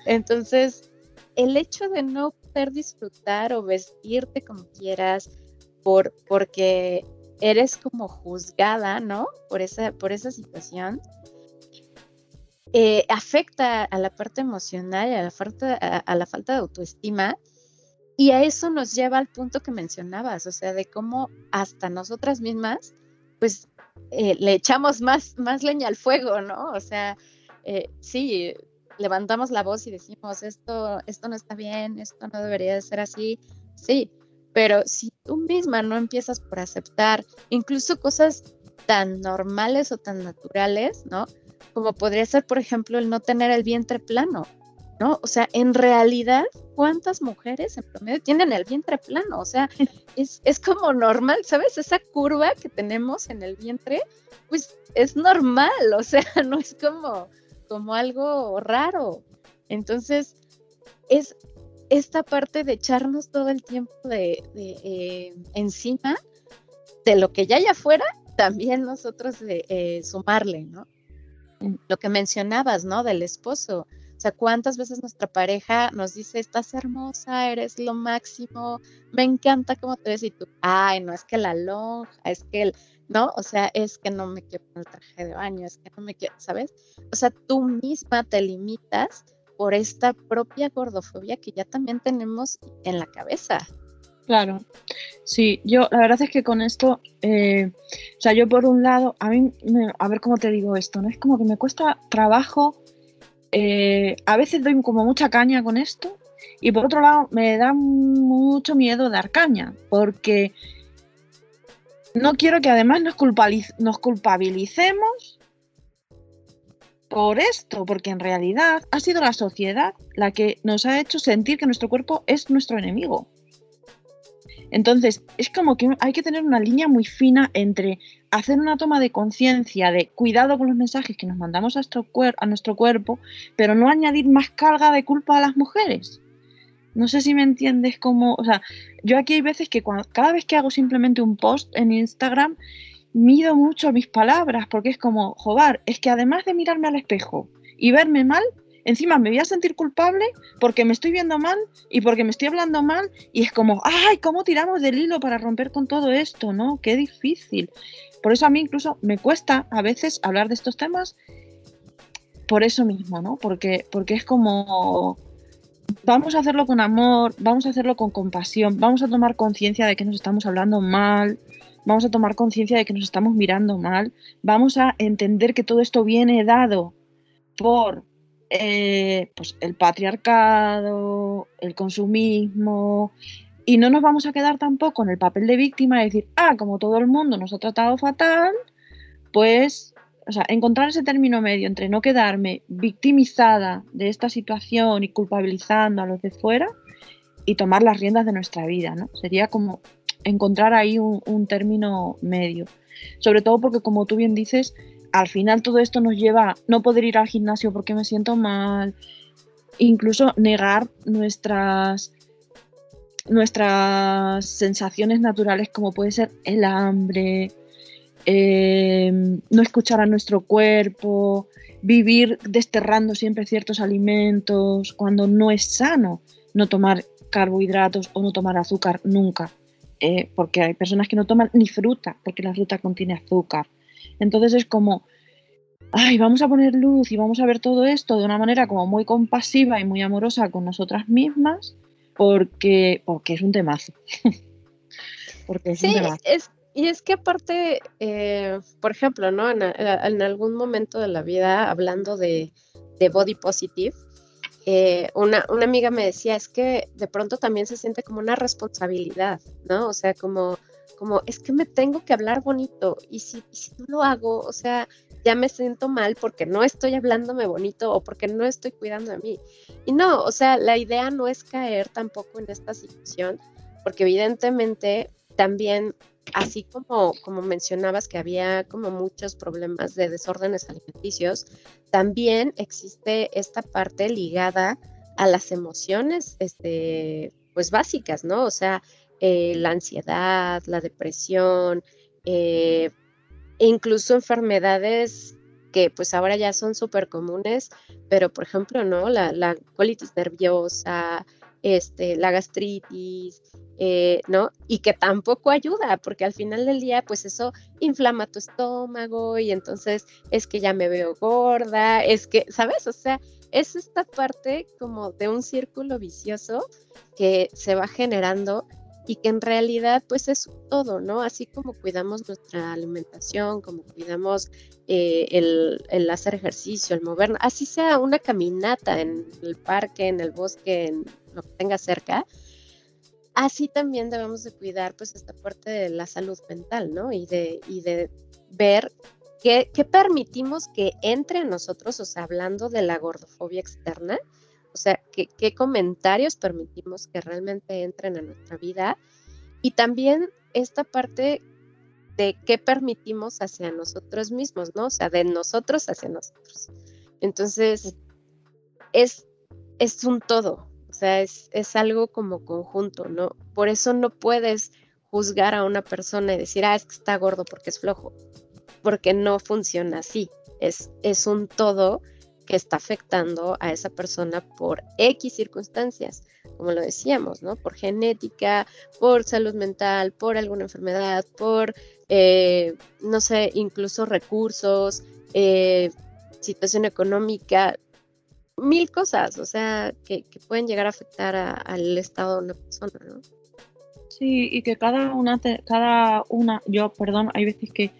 Speaker 2: Entonces, el hecho de no disfrutar o vestirte como quieras por, porque eres como juzgada, ¿no? Por esa, por esa situación. Eh, afecta a la parte emocional a la, falta, a la falta de autoestima. Y a eso nos lleva al punto que mencionabas, o sea, de cómo hasta nosotras mismas, pues eh, le echamos más, más leña al fuego, ¿no? O sea, eh, sí, levantamos la voz y decimos, esto, esto no está bien, esto no debería de ser así, sí, pero si tú misma no empiezas por aceptar incluso cosas tan normales o tan naturales, ¿no? Como podría ser, por ejemplo, el no tener el vientre plano, ¿no? O sea, en realidad, ¿cuántas mujeres en promedio tienen el vientre plano? O sea, *laughs* es, es como normal, ¿sabes? Esa curva que tenemos en el vientre, pues es normal, o sea, *laughs* no es como, como algo raro. Entonces, es esta parte de echarnos todo el tiempo de, eh, encima de lo que ya hay afuera, también nosotros de, eh, sumarle, ¿no? Mm. Lo que mencionabas, ¿no? Del esposo. O sea, ¿cuántas veces nuestra pareja nos dice, estás hermosa, eres lo máximo, me encanta cómo te ves y tú, ay, no, es que la lonja, es que el, ¿no? O sea, es que no me quiero el traje de baño, es que no me quiero, ¿sabes? O sea, tú misma te limitas por esta propia gordofobia que ya también tenemos en la cabeza.
Speaker 3: Claro, sí, yo la verdad es que con esto, eh, o sea, yo por un lado, a mí, a ver cómo te digo esto, ¿no? Es como que me cuesta trabajo, eh, a veces doy como mucha caña con esto y por otro lado me da mucho miedo dar caña, porque no quiero que además nos, culpabilicemos por esto, porque en realidad ha sido la sociedad la que nos ha hecho sentir que nuestro cuerpo es nuestro enemigo. Entonces, es como que hay que tener una línea muy fina entre hacer una toma de conciencia de cuidado con los mensajes que nos mandamos a nuestro cuerpo, pero no añadir más carga de culpa a las mujeres. No sé si me entiendes cómo, o sea, yo aquí hay veces que cada vez que hago simplemente un post en Instagram, mido mucho mis palabras, porque es como, joder, es que además de mirarme al espejo y verme mal, encima me voy a sentir culpable porque me estoy viendo mal y porque me estoy hablando mal y es como, ay, ¿cómo tiramos del hilo para romper con todo esto? ¿No? Qué difícil. Por eso a mí incluso me cuesta a veces hablar de estos temas por eso mismo, ¿no? Porque, porque es como, vamos a hacerlo con amor, vamos a hacerlo con compasión, vamos a tomar conciencia de que nos estamos hablando mal, vamos a tomar conciencia de que nos estamos mirando mal, vamos a entender que todo esto viene dado por eh, pues el patriarcado, el consumismo, y no nos vamos a quedar tampoco en el papel de víctima y decir, ah, como todo el mundo nos ha tratado fatal, pues o sea, encontrar ese término medio entre no quedarme victimizada de esta situación y culpabilizando a los de fuera y tomar las riendas de nuestra vida, ¿no? Sería como encontrar ahí un, término medio. Sobre todo porque, como tú bien dices, al final todo esto nos lleva a no poder ir al gimnasio porque me siento mal, incluso negar nuestras nuestras sensaciones naturales como puede ser el hambre, eh, no escuchar a nuestro cuerpo, vivir desterrando siempre ciertos alimentos, cuando no es sano no tomar carbohidratos o no tomar azúcar nunca, eh, porque hay personas que no toman ni fruta, porque la fruta contiene azúcar. Entonces es como, ay, vamos a poner luz y vamos a ver todo esto de una manera como muy compasiva y muy amorosa con nosotras mismas, porque, porque es un temazo. *laughs*
Speaker 2: porque es un temazo. Es, y es que aparte, eh, por ejemplo, ¿no? En, algún momento de la vida, hablando de, body positive, eh, una, amiga me decía, es que de pronto también se siente como una responsabilidad, ¿no? O sea, como, como es que me tengo que hablar bonito y si, si no lo hago, o sea, ya me siento mal porque no estoy hablándome bonito o porque no estoy cuidando de mí. Y no, o sea, la idea no es caer tampoco en esta situación, porque evidentemente también así como, como mencionabas que había como muchos problemas de desórdenes alimenticios, también existe esta parte ligada a las emociones, este, pues básicas, ¿no? O sea, eh, la ansiedad, la depresión, e incluso enfermedades que pues ahora ya son súper comunes, pero por ejemplo, ¿no? La, la colitis nerviosa, este, la gastritis, eh, ¿no? Y que tampoco ayuda, porque al final del día, pues eso inflama tu estómago y entonces es que ya me veo gorda, es que, ¿sabes? O sea, es esta parte como de un círculo vicioso que se va generando y que en realidad pues es todo, ¿no? Así como cuidamos nuestra alimentación, como cuidamos eh, el, hacer ejercicio, el movernos, así sea una caminata en el parque, en el bosque, en lo que tenga cerca, así también debemos de cuidar pues esta parte de la salud mental, ¿no? Y de, y de ver qué, qué permitimos que entre a nosotros, o sea, hablando de la gordofobia externa, o sea, ¿qué, qué comentarios permitimos que realmente entren a nuestra vida y también esta parte de qué permitimos hacia nosotros mismos, ¿no? O sea, de nosotros hacia nosotros. Entonces, es, es un todo, o sea, es, es algo como conjunto, ¿no? Por eso no puedes juzgar a una persona y decir, ah, es que está gordo porque es flojo, porque no funciona así. Es, es un todo que está afectando a esa persona por X circunstancias, como lo decíamos, ¿no? Por genética, por salud mental, por alguna enfermedad, por, eh, no sé, incluso recursos, eh, situación económica, mil cosas, o sea, que, pueden llegar a afectar al estado de una persona, ¿no?
Speaker 3: Sí, y que cada una, cada una, yo, perdón, hay veces que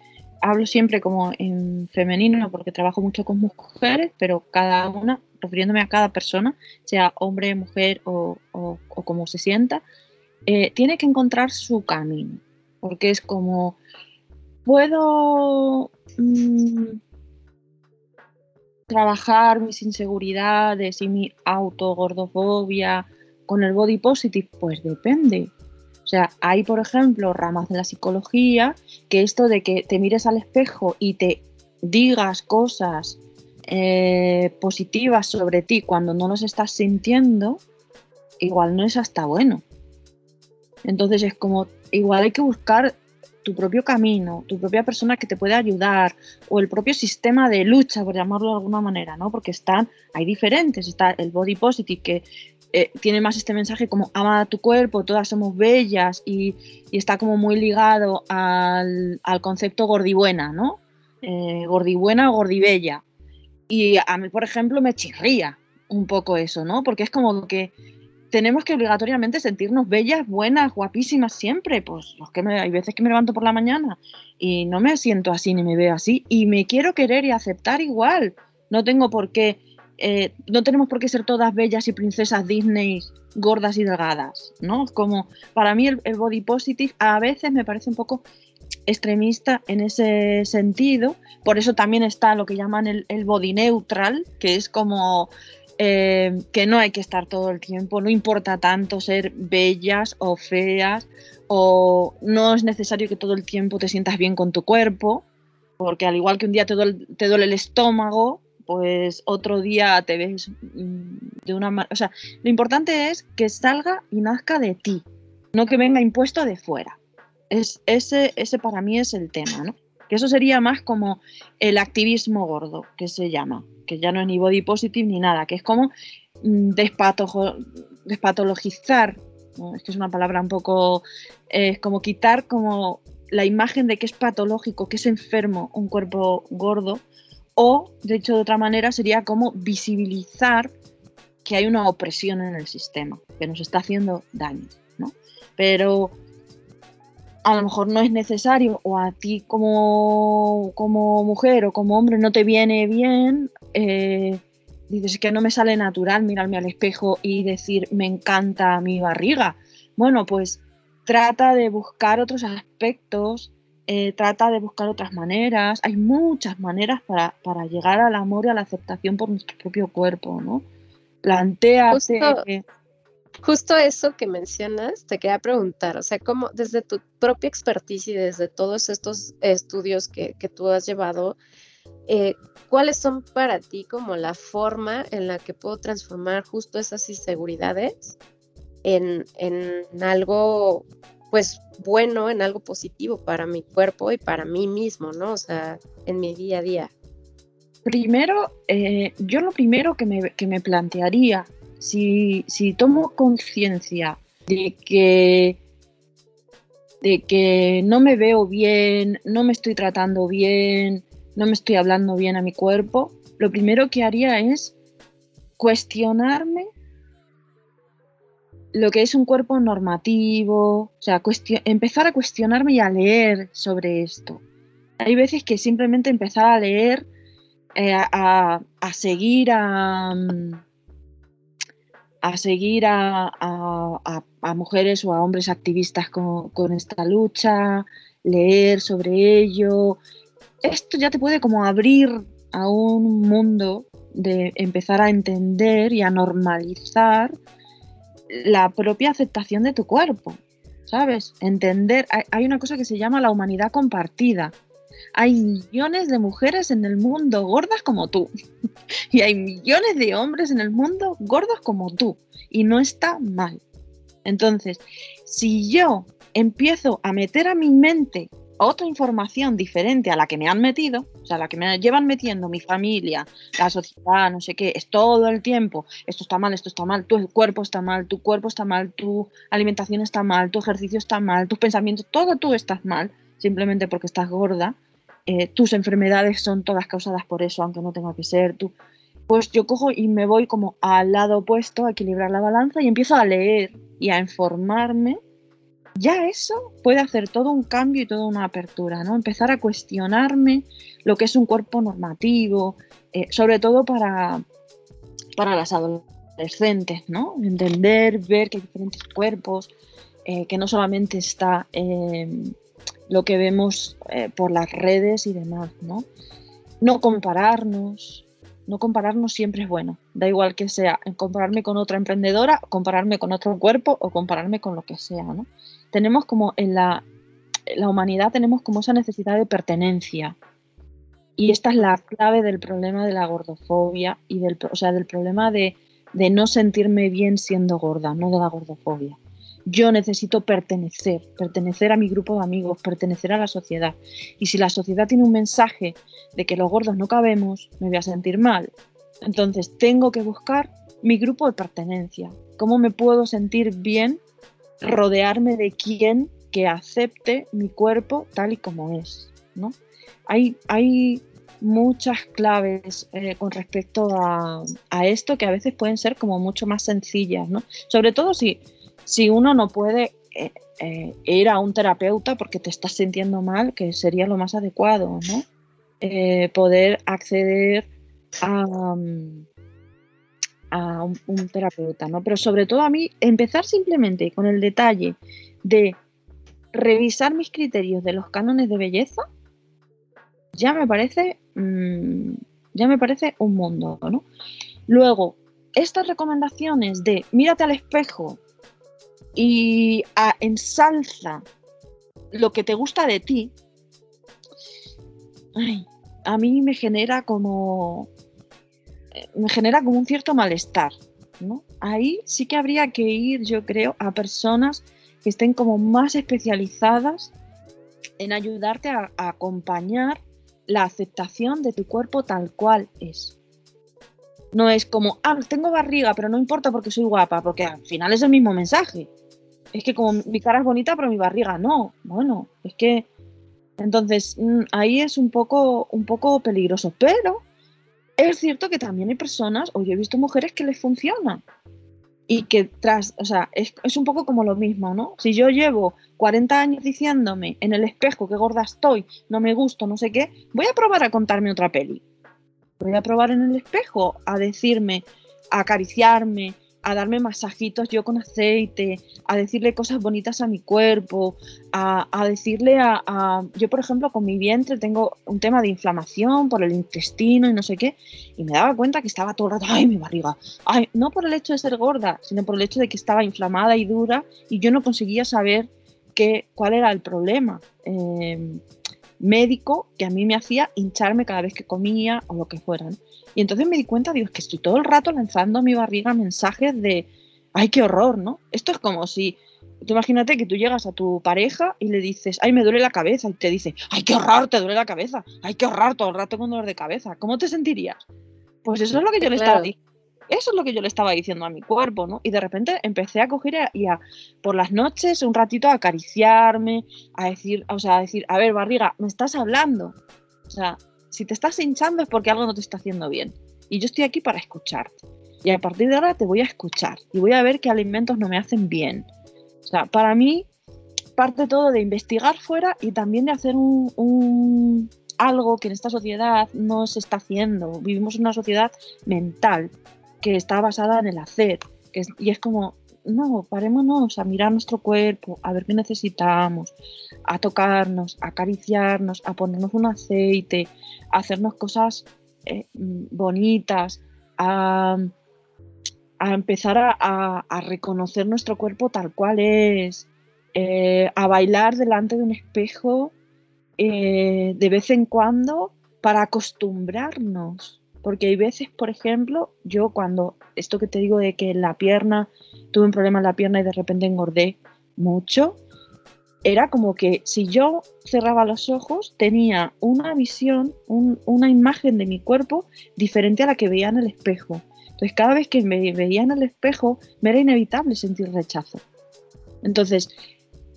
Speaker 3: hablo siempre como en femenino porque trabajo mucho con mujeres, pero cada una, refiriéndome a cada persona, sea hombre, mujer o, como se sienta, eh, tiene que encontrar su camino, porque es como, puedo mm, trabajar mis inseguridades y mi autogordofobia con el body positive, pues depende. O sea, hay, por ejemplo, ramas de la psicología que esto de que te mires al espejo y te digas cosas eh, positivas sobre ti cuando no los estás sintiendo, igual no es hasta bueno. Entonces es como, igual hay que buscar tu propio camino, tu propia persona que te puede ayudar, o el propio sistema de lucha, por llamarlo de alguna manera, ¿no? Porque están, hay diferentes, está el body positive que eh, tiene más este mensaje como ama tu cuerpo, todas somos bellas y, está como muy ligado al, concepto gordibuena, ¿no? Eh, gordibuena o gordibella. Y a mí, por ejemplo, me chirría un poco eso, ¿no? Porque es como que tenemos que obligatoriamente sentirnos bellas, buenas, guapísimas siempre. Pues que me, hay veces que me levanto por la mañana y no me siento así ni me veo así y me quiero querer y aceptar igual. No tengo por qué eh, no tenemos por qué ser todas bellas y princesas Disney gordas y delgadas, ¿no? Como para mí el, body positive a veces me parece un poco extremista en ese sentido, por eso también está lo que llaman el, body neutral, que es como eh, que no hay que estar todo el tiempo, no importa tanto ser bellas o feas, o no es necesario que todo el tiempo te sientas bien con tu cuerpo, porque al igual que un día te te duele el estómago, pues otro día te ves mm, de una manera... O sea, lo importante es que salga y nazca de ti, no que venga impuesto de fuera. Es, ese, ese para mí es el tema, ¿no? Que eso sería más como el activismo gordo, que se llama, que ya no es ni body positive ni nada, que es como mm, despatologizar, es que es una palabra un poco, es como quitar como la imagen de que es patológico, que es enfermo un cuerpo gordo, o, de hecho, de otra manera, sería como visibilizar que hay una opresión en el sistema, que nos está haciendo daño, ¿no? Pero a lo mejor no es necesario, o a ti como, como mujer o como hombre no te viene bien, eh, dices que no me sale natural mirarme al espejo y decir me encanta mi barriga. Bueno, pues trata de buscar otros aspectos eh, trata de buscar otras maneras. Hay muchas maneras para, llegar al amor y a la aceptación por nuestro propio cuerpo, ¿no? Plantea
Speaker 2: Justo, eso que mencionas, te quería preguntar, o sea, ¿cómo desde tu propia expertise y desde todos estos estudios que, tú has llevado, eh, ¿cuáles son para ti como la forma en la que puedo transformar justo esas inseguridades en, en algo pues bueno, en algo positivo para mi cuerpo y para mí mismo, ¿no? O sea, en mi día a día.
Speaker 3: Primero, eh, yo lo primero que me, plantearía si, si tomo conciencia de que, de que no me veo bien, no me estoy tratando bien, no me estoy hablando bien a mi cuerpo, lo primero que haría es cuestionarme lo que es un cuerpo normativo, o sea, empezar a cuestionarme y a leer sobre esto. Hay veces que simplemente empezar a leer, eh, a, seguir a, a seguir a, mujeres o a hombres activistas con, con, esta lucha, leer sobre ello. Esto ya te puede como abrir a un mundo de empezar a entender y a normalizar la propia aceptación de tu cuerpo, ¿sabes? Entender, hay, una cosa que se llama la humanidad compartida. Hay millones de mujeres en el mundo gordas como tú. *laughs* Y hay millones de hombres en el mundo gordos como tú. Y no está mal. Entonces, si yo empiezo a meter a mi mente otra información diferente a la que me han metido, o sea, la que me llevan metiendo mi familia, la sociedad, no sé qué, es todo el tiempo, esto está mal, esto está mal, tu cuerpo está mal, tu cuerpo está mal, tu alimentación está mal, tu ejercicio está mal, tus pensamientos, todo tú estás mal, simplemente porque estás gorda, eh, tus enfermedades son todas causadas por eso, aunque no tenga que ser, tú, pues yo cojo y me voy como al lado opuesto a equilibrar la balanza y empiezo a leer y a informarme ya eso puede hacer todo un cambio y toda una apertura, ¿no? Empezar a cuestionarme lo que es un cuerpo normativo, eh, sobre todo para, para las adolescentes, ¿no? Entender, ver que hay diferentes cuerpos, eh, que no solamente está lo que vemos eh, por las redes y demás, ¿no? No compararnos, no compararnos siempre es bueno. Da igual que sea compararme con otra emprendedora, compararme con otro cuerpo o compararme con lo que sea, ¿no? tenemos como en la, la humanidad tenemos como esa necesidad de pertenencia. Y esta es la clave del problema de la gordofobia y del, o sea, del problema de, de no sentirme bien siendo gorda, no de la gordofobia. Yo necesito pertenecer, pertenecer a mi grupo de amigos, pertenecer a la sociedad. Y si la sociedad tiene un mensaje de que los gordos no cabemos, me voy a sentir mal. Entonces tengo que buscar mi grupo de pertenencia. ¿Cómo me puedo sentir bien rodearme de quien que acepte mi cuerpo tal y como es. ¿no? Hay, hay muchas claves eh, con respecto a, esto que a veces pueden ser como mucho más sencillas, ¿no? Sobre todo si, si uno no puede eh, eh, ir a un terapeuta porque te estás sintiendo mal, que sería lo más adecuado, ¿no? poder acceder a, a un, terapeuta, ¿no? Pero sobre todo a mí, empezar simplemente con el detalle de revisar mis criterios de los cánones de belleza, ya me parece, mm, ya me parece un mundo, ¿no? Luego, estas recomendaciones de mírate al espejo y ensalza lo que te gusta de ti, a mí me genera como me genera como un cierto malestar. ¿no? Ahí sí que habría que ir, yo creo, a personas que estén como más especializadas en ayudarte a, acompañar la aceptación de tu cuerpo tal cual es. No es como, ah, tengo barriga, pero no importa porque soy guapa, porque al final es el mismo mensaje. Es que como mi cara es bonita, pero mi barriga no. Bueno, es que entonces mm, ahí es un poco, un poco peligroso. Pero es cierto que también hay personas, o yo he visto mujeres que les funciona. Y que tras, o sea, es, un poco como lo mismo, ¿no? Si yo llevo 40 años diciéndome en el espejo que gorda estoy, no me gusto, no sé qué, voy a probar a contarme otra peli. Voy a probar en el espejo a decirme, a acariciarme, a darme masajitos yo con aceite, a decirle cosas bonitas a mi cuerpo, a, decirle a, Yo, por ejemplo, con mi vientre tengo un tema de inflamación por el intestino y no sé qué, y me daba cuenta que estaba todo el rato, ¡ay, mi barriga! Ay, no por el hecho de ser gorda, sino por el hecho de que estaba inflamada y dura y yo no conseguía saber qué, cuál era el problema. Em, médico que a mí me hacía hincharme cada vez que comía o lo que fuera. Y entonces me di cuenta, digo, es que estoy todo el rato lanzando a mi barriga mensajes de, ay, qué horror, ¿no? Esto es como si, tú imagínate que tú llegas a tu pareja y le dices, ay, me duele la cabeza, y te dice, ay, qué horror, te duele la cabeza, ay, qué horror, todo el rato con dolor de cabeza. ¿Cómo te sentirías? Pues eso es lo que yo le estaba diciendo. Eso es lo que yo le estaba diciendo a mi cuerpo, ¿no? Y de repente empecé a coger y a, por las noches un ratito a acariciarme, a decir, o sea, a decir, a ver, barriga, me estás hablando. O sea, si te estás hinchando es porque algo no te está haciendo bien. Y yo estoy aquí para escucharte. Y a partir de ahora te voy a escuchar y voy a ver qué alimentos no me hacen bien. O sea, para mí parte todo de investigar fuera y también de hacer un algo que en esta sociedad no se está haciendo. Vivimos en una sociedad mental que está basada en el hacer. Que y es como, no, parémonos a mirar nuestro cuerpo, a ver qué necesitamos, a tocarnos, a acariciarnos, a ponernos un aceite, a hacernos cosas eh, bonitas, a, empezar a, reconocer nuestro cuerpo tal cual es, eh, a bailar delante de un espejo eh, de vez en cuando para acostumbrarnos. Porque hay veces, por ejemplo, yo cuando, esto que te digo de que la pierna, tuve un problema en la pierna y de repente engordé mucho, era como que si yo cerraba los ojos tenía una visión, una imagen de mi cuerpo diferente a la que veía en el espejo. Entonces cada vez que me veía en el espejo me era inevitable sentir rechazo. Entonces,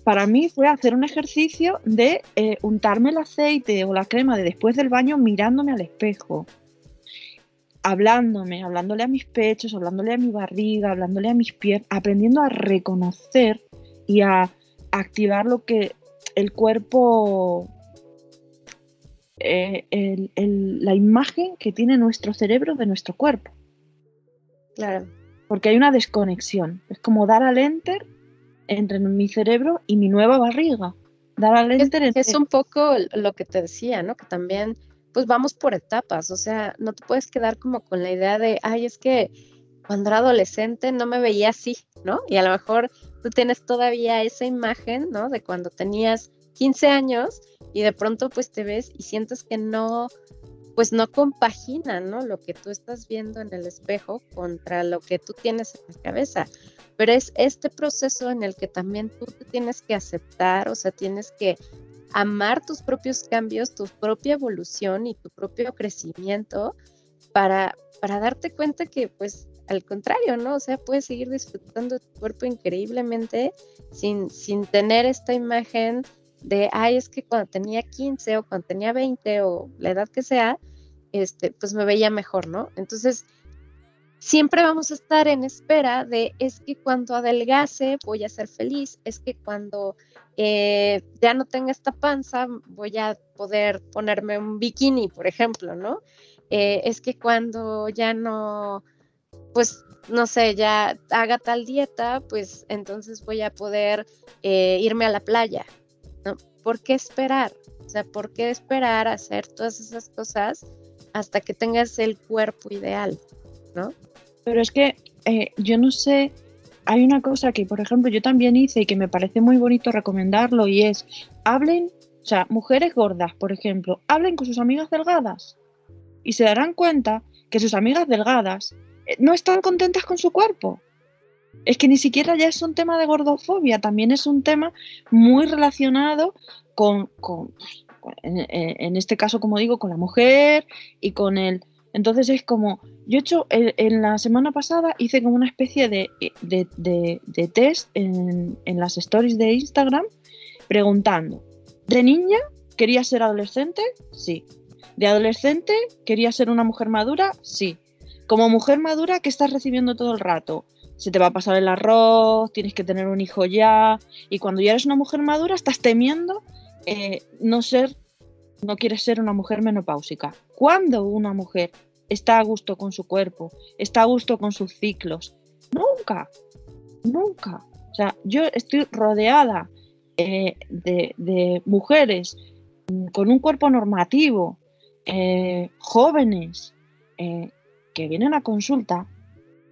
Speaker 3: para mí fue hacer un ejercicio de eh, untarme el aceite o la crema de después del baño mirándome al espejo, hablándome, hablándole a mis pechos, hablándole a mi barriga, hablándole a mis pies, aprendiendo a reconocer y a activar lo que el cuerpo, eh, la imagen que tiene nuestro cerebro de nuestro cuerpo.
Speaker 2: Claro.
Speaker 3: Porque hay una desconexión. Es como dar al enter entre mi cerebro y mi nueva barriga. Dar al enter
Speaker 2: es, es un poco lo que te decía, ¿no? Que también, pues vamos por etapas, o sea, no te puedes quedar como con la idea de, ay, es que cuando era adolescente no me veía así, ¿no? Y a lo mejor tú tienes todavía esa imagen, ¿no? De cuando tenías 15 años y de pronto pues te ves y sientes que no, pues no compagina, ¿no? Lo que tú estás viendo en el espejo contra lo que tú tienes en la cabeza pero es este proceso en el que también tú te tienes que aceptar, o sea, tienes que amar tus propios cambios, tu propia evolución y tu propio crecimiento para, para darte cuenta que pues al contrario, ¿no? O sea, puedes seguir disfrutando tu cuerpo increíblemente sin, sin tener esta imagen de, ay, es que cuando tenía 15 o cuando tenía 20 o la edad que sea, este, pues me veía mejor, ¿no? Entonces, siempre vamos a estar en espera de es que cuando adelgace voy a ser feliz, es que cuando eh, ya no tenga esta panza voy a poder ponerme un bikini, por ejemplo, ¿no? Eh, es que cuando ya no, pues no sé, ya haga tal dieta, pues entonces voy a poder eh, irme a la playa, ¿no? ¿Por qué esperar? O sea, ¿por qué esperar hacer todas esas cosas hasta que tengas el cuerpo ideal, ¿no?
Speaker 3: Pero es que eh, yo no sé, hay una cosa que, por ejemplo, yo también hice y que me parece muy bonito recomendarlo y es, hablen, o sea, mujeres gordas, por ejemplo, hablen con sus amigas delgadas y se darán cuenta que sus amigas delgadas eh, no están contentas con su cuerpo. Es que ni siquiera ya es un tema de gordofobia, también es un tema muy relacionado con, con en, este caso, como digo, con la mujer y con el entonces es como, yo he hecho, en, la semana pasada hice como una especie de, de, test en, en, las stories de Instagram preguntando, ¿de niña quería ser adolescente? Sí. ¿De adolescente quería ser una mujer madura? Sí. Como mujer madura, ¿qué estás recibiendo todo el rato? Se te va a pasar el arroz, tienes que tener un hijo ya, y cuando ya eres una mujer madura estás temiendo eh, no ser no quieres ser una mujer menopáusica. ¿Cuándo una mujer está a gusto con su cuerpo, está a gusto con sus ciclos? Nunca, nunca. O sea, yo estoy rodeada eh, de, mujeres mm, con un cuerpo normativo, eh, jóvenes, eh, que vienen a consulta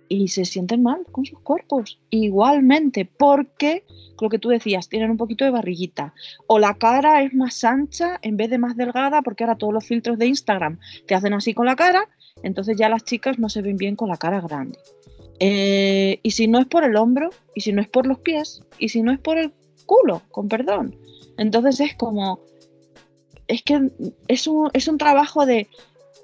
Speaker 3: y se sienten mal con sus cuerpos. Igualmente, porque lo que tú decías, tienen un poquito de barriguita. O la cara es más ancha en vez de más delgada, porque ahora todos los filtros de Instagram te hacen así con la cara, entonces ya las chicas no se ven bien con la cara grande. Eh, y si no es por el hombro, y si no es por los pies, y si no es por el culo, con perdón. Entonces es como, es que es un, es un trabajo de,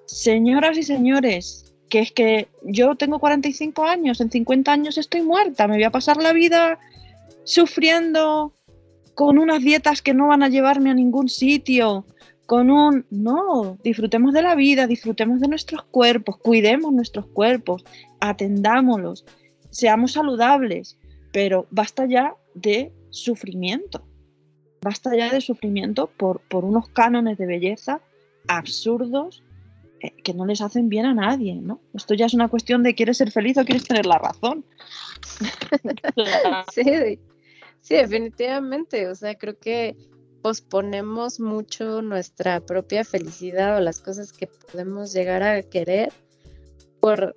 Speaker 3: señoras y señores, que es que yo tengo 45 años, en 50 años estoy muerta, me voy a pasar la vida sufriendo con unas dietas que no van a llevarme a ningún sitio, con un... No, disfrutemos de la vida, disfrutemos de nuestros cuerpos, cuidemos nuestros cuerpos, atendámoslos, seamos saludables, pero basta ya de sufrimiento, basta ya de sufrimiento por, por unos cánones de belleza absurdos eh, que no les hacen bien a nadie, ¿no? Esto ya es una cuestión de quieres ser feliz o quieres tener la razón. *laughs*
Speaker 2: sí, sí, definitivamente. O sea, creo que posponemos mucho nuestra propia felicidad o las cosas que podemos llegar a querer por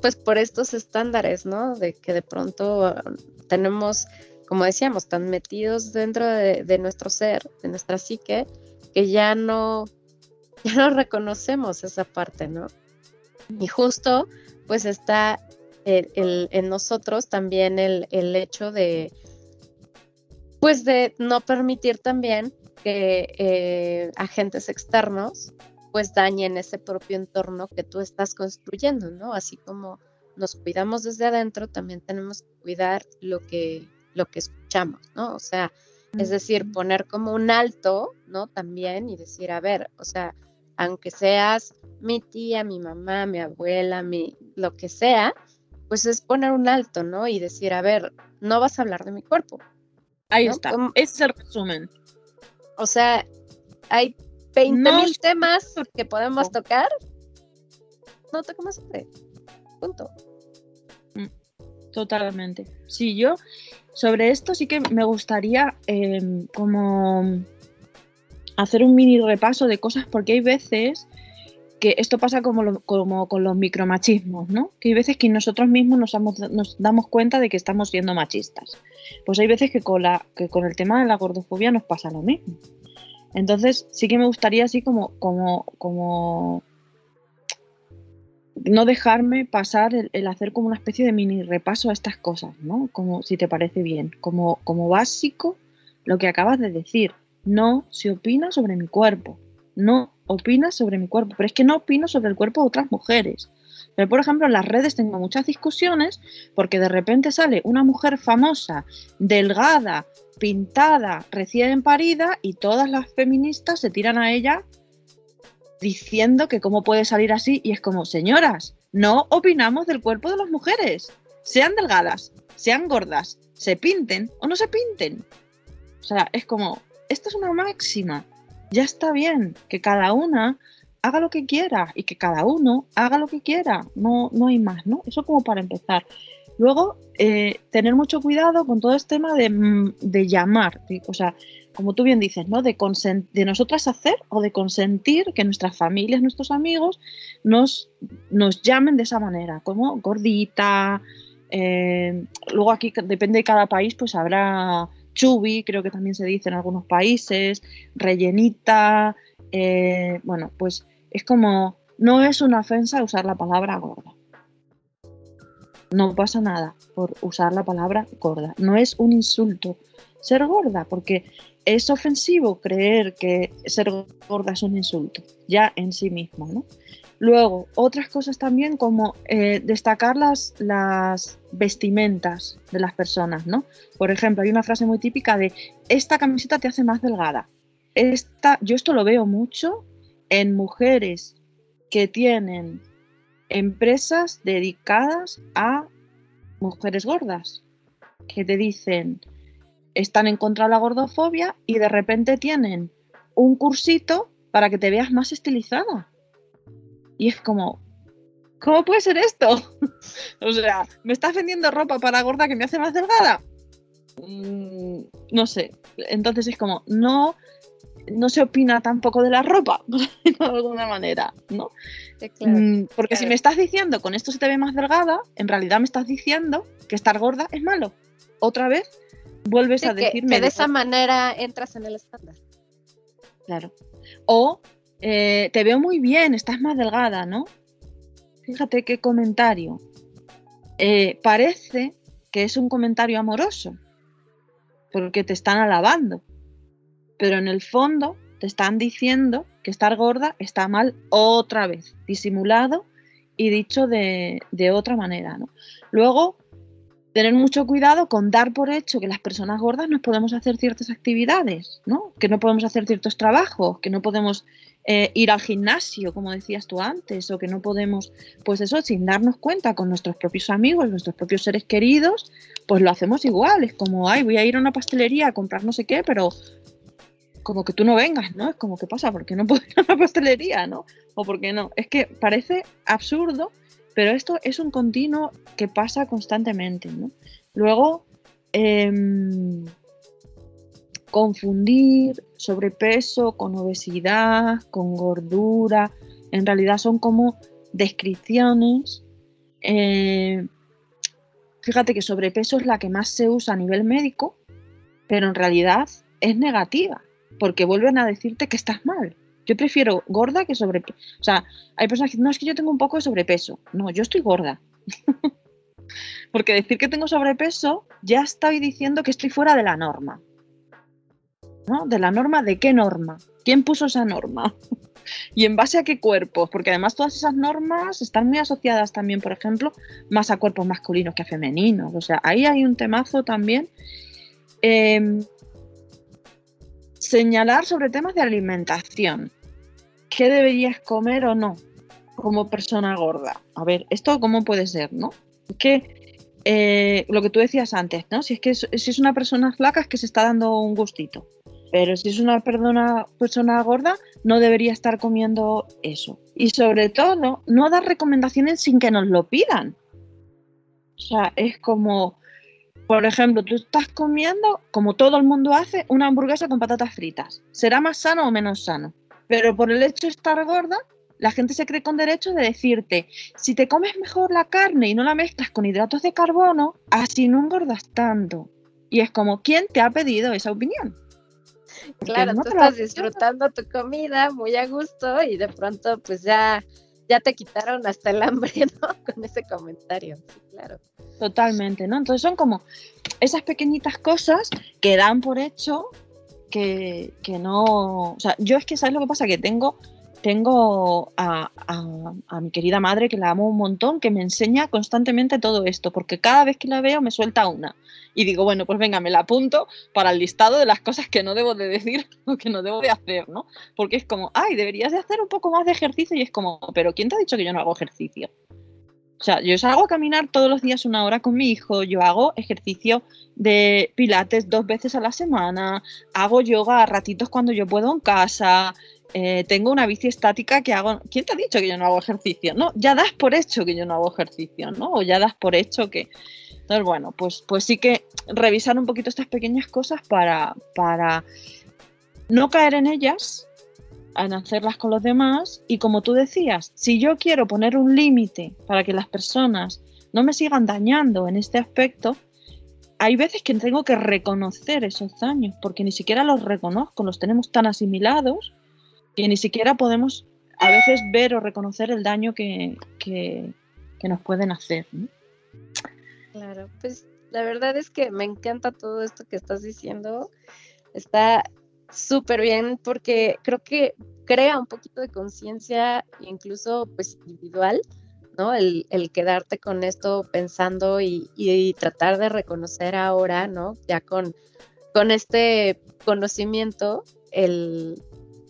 Speaker 2: pues por estos estándares, ¿no? De que de pronto ah, tenemos, como decíamos, tan metidos dentro de, nuestro ser, de nuestra psique, que ya no, *laughs* ya no reconocemos esa parte, ¿no? Y justo, pues está el, en nosotros también el, el, hecho de, pues de no permitir también que eh, agentes externos pues dañen ese propio entorno que tú estás construyendo, ¿no? Así como nos cuidamos desde adentro, también tenemos que cuidar lo que, lo que escuchamos, ¿no? O sea, es decir, poner como un alto, ¿no? También y decir, a ver, o sea, aunque seas mi tía, mi mamá, mi abuela, mi lo que sea, pues es poner un alto, ¿no? Y decir, a ver, no vas a hablar de mi cuerpo.
Speaker 3: Ahí está, ese es el resumen.
Speaker 2: O sea, hay 20 mil temas que podemos tocar. No tocamos hombre. Punto.
Speaker 3: Mm, totalmente. Sí, yo sobre esto sí que me gustaría em, como hacer un mini repaso de cosas porque hay veces que esto pasa como, como con los micromachismos, ¿no? Que hay veces que nosotros mismos nos, nos, damos cuenta de que estamos siendo machistas. Pues hay veces que con, la, que con el tema de la gordofobia nos pasa lo mismo. Entonces sí que me gustaría así como, como, como no dejarme pasar el, hacer como una especie de mini repaso a estas cosas, ¿no? Como si te parece bien, como, como básico lo que acabas de decir no se opina sobre mi cuerpo, no opina sobre mi cuerpo, pero es que no opino sobre el cuerpo de otras mujeres. Pero, por ejemplo, en las redes tengo muchas discusiones porque de repente sale una mujer famosa, delgada, pintada, recién parida y todas las feministas se tiran a ella diciendo que cómo puede salir así y es como, señoras, no opinamos del cuerpo de las mujeres, sean delgadas, sean gordas, se pinten o no se pinten. O sea, es como, esta es una máxima. Ya está bien que cada una haga lo que quiera y que cada uno haga lo que quiera. No, no hay más, ¿no? Eso como para empezar. Luego, eh, tener mucho cuidado con todo este tema de, mm, llamar, o sea, como tú bien dices, ¿no? De, de nosotras hacer o de consentir que nuestras familias, nuestros amigos nos, nos llamen de esa manera, como gordita. Eh, luego aquí, depende de cada país, pues habrá chubi, creo que también se dice en algunos países, rellenita, eh, bueno, pues es como, no es una ofensa usar la palabra gorda. No pasa nada por usar la palabra gorda. No es un insulto ser gorda, porque es ofensivo creer que ser gorda es un insulto, ya en sí mismo, ¿no? Luego, otras cosas también como eh, destacar las, las, vestimentas de las personas, ¿no? Por ejemplo, hay una frase muy típica de esta camiseta te hace más delgada. Esta, yo esto lo veo mucho en mujeres que tienen empresas dedicadas a mujeres gordas, que te dicen, están en contra de la gordofobia y de repente tienen un cursito para que te veas más estilizada y es como, ¿cómo puede ser esto? *laughs* o sea, ¿me estás vendiendo ropa para gorda que me hace más delgada? Mm, no sé. Entonces es como, no, no se opina tampoco de la ropa, *laughs* de alguna manera, ¿no? Mm, porque si me estás diciendo con esto se te ve más delgada, en realidad me estás diciendo que estar gorda es malo. Otra vez vuelves a decirme.
Speaker 2: Que de esa manera entras en el estándar.
Speaker 3: Claro. O eh, te veo muy bien, estás más delgada, ¿no? Fíjate qué comentario. Eh, parece que es un comentario amoroso, porque te están alabando, pero en el fondo te están diciendo que estar gorda está mal otra vez, disimulado y dicho de, de otra manera. ¿no? Luego, tener mucho cuidado con dar por hecho que las personas gordas no podemos hacer ciertas actividades, ¿no? que no podemos hacer ciertos trabajos, que no podemos eh, ir al gimnasio, como decías tú antes, o que no podemos, pues eso, sin darnos cuenta con nuestros propios amigos, nuestros propios seres queridos, pues lo hacemos igual. Es como, ay, voy a ir a una pastelería a comprar no sé qué, pero como que tú no vengas, ¿no? Es como, ¿qué pasa? ¿Por qué no puedo ir a una pastelería, ¿no? O por qué no. Es que parece absurdo, pero esto es un continuo que pasa constantemente, ¿no? Luego, em, confundir sobrepeso con obesidad, con gordura, en realidad son como descripciones. Eh, fíjate que sobrepeso es la que más se usa a nivel médico, pero en realidad es negativa, porque vuelven a decirte que estás mal. Yo prefiero gorda que sobrepeso. O sea, hay personas que dicen, no, es que yo tengo un poco de sobrepeso. No, yo estoy gorda. *laughs* porque decir que tengo sobrepeso ya estoy diciendo que estoy fuera de la norma. ¿no? De la norma, ¿de qué norma? ¿Quién puso esa norma? *laughs* ¿Y en base a qué cuerpos? Porque además todas esas normas están muy asociadas también, por ejemplo, más a cuerpos masculinos que a femeninos. O sea, ahí hay un temazo también. Em, señalar sobre temas de alimentación. ¿Qué deberías comer o no como persona gorda? A ver, ¿esto cómo puede ser, no? Que eh, lo que tú decías antes, ¿no? Si es que si es una persona flaca es que se está dando un gustito. Pero si es una persona, persona gorda, no debería estar comiendo eso. Y sobre todo, no dar recomendaciones sin que nos lo pidan. O sea, es como, por ejemplo, tú estás comiendo, como todo el mundo hace, una hamburguesa con patatas fritas. ¿Será más sano o menos sano? Pero por el hecho de estar gorda, la gente se cree con derecho de decirte, si te comes mejor la carne y no la mezclas con hidratos de carbono, así no engordas tanto. Y es como, ¿quién te ha pedido esa opinión?
Speaker 2: Claro, tú estás disfrutando tu comida muy a gusto y de pronto pues ya, ya te quitaron hasta el hambre. *laughs* Con ese comentario, claro.
Speaker 3: Totalmente, ¿no? Entonces son como esas pequeñitas cosas que dan por hecho que, que no... O sea, yo es que, ¿sabes lo que pasa? Que tengo tengo a, mi querida madre, que la amo un montón, que me enseña constantemente todo esto, porque cada vez que la veo me suelta una. Y digo, bueno, pues venga, me la apunto para el listado de las cosas que no debo de decir *laughs* o que no debo de hacer, ¿no? Porque es como, ay, deberías de hacer un poco más de ejercicio y es como, pero ¿quién te ha dicho que yo no hago ejercicio? O sea, yo salgo a caminar todos los días una hora con mi hijo, yo hago ejercicio de pilates dos veces a la semana, hago yoga a ratitos cuando yo puedo en casa, eh, tengo una bici estática que hago. ¿Quién te ha dicho que yo no hago ejercicio? No, ya das por hecho que yo no hago ejercicio, ¿no? O ya das por hecho que. Entonces, bueno, pues, pues sí que revisar un poquito estas pequeñas cosas para, para no caer en ellas, en hacerlas con los demás. Y como tú decías, si yo quiero poner un límite para que las personas no me sigan dañando en este aspecto, hay veces que tengo que reconocer esos daños, porque ni siquiera los reconozco, los tenemos tan asimilados que ni siquiera podemos a veces ver o reconocer el daño que, nos pueden hacer.
Speaker 2: Claro, pues la verdad es que me encanta todo esto que estás diciendo. Está súper bien porque creo que crea un poquito de conciencia, incluso pues individual, ¿no? El, quedarte con esto pensando y, y, tratar de reconocer ahora, ¿no? Ya con, con este conocimiento, el,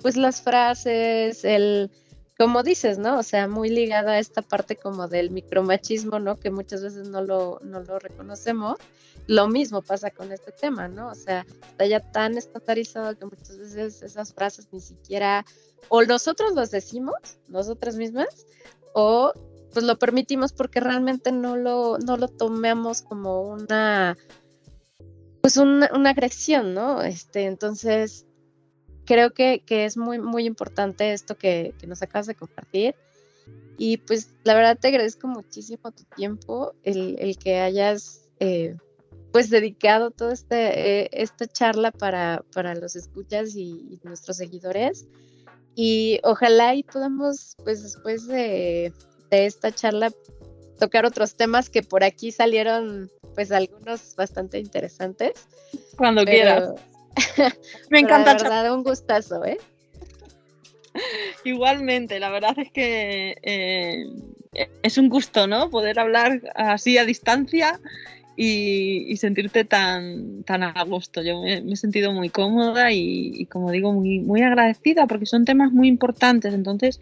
Speaker 2: pues las frases, el, como dices, ¿no? O sea, muy ligada a esta parte como del micromachismo, ¿no? Que muchas veces no lo, no lo reconocemos. Lo mismo pasa con este tema, ¿no? O sea, está ya tan estandarizado que muchas veces esas frases ni siquiera, o nosotros los decimos, nosotras mismas, o pues lo permitimos porque realmente no lo, no lo tomemos como una, pues una, una agresión, ¿no? Este, entonces, creo que, es muy, muy importante esto que, nos acabas de compartir. Y pues la verdad te agradezco muchísimo tu tiempo, el, que hayas eh, pues dedicado toda este, eh, esta charla para, para los escuchas y, nuestros seguidores. Y ojalá y podamos pues después de, esta charla tocar otros temas que por aquí salieron pues algunos bastante interesantes.
Speaker 3: Cuando quieras. *laughs*
Speaker 2: Me encanta. La verdad, un gustazo, ¿eh? *laughs*
Speaker 3: Igualmente, la verdad es que eh, es un gusto, ¿no? Poder hablar así a distancia y, sentirte tan, tan a gusto. Yo me, he sentido muy cómoda y, como digo, muy, muy agradecida porque son temas muy importantes. Entonces,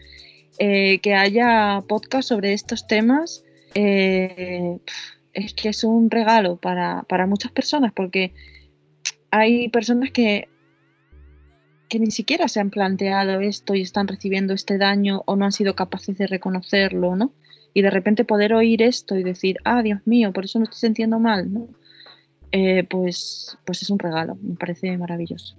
Speaker 3: eh, que haya podcast sobre estos temas eh, es que es un regalo para, para muchas personas porque hay personas que que ni siquiera se han planteado esto y están recibiendo este daño o no han sido capaces de reconocerlo, ¿no? Y de repente poder oír esto y decir, ah, Dios mío, por eso me estoy sintiendo mal, ¿no? Eh, pues, pues es un regalo, me parece maravilloso.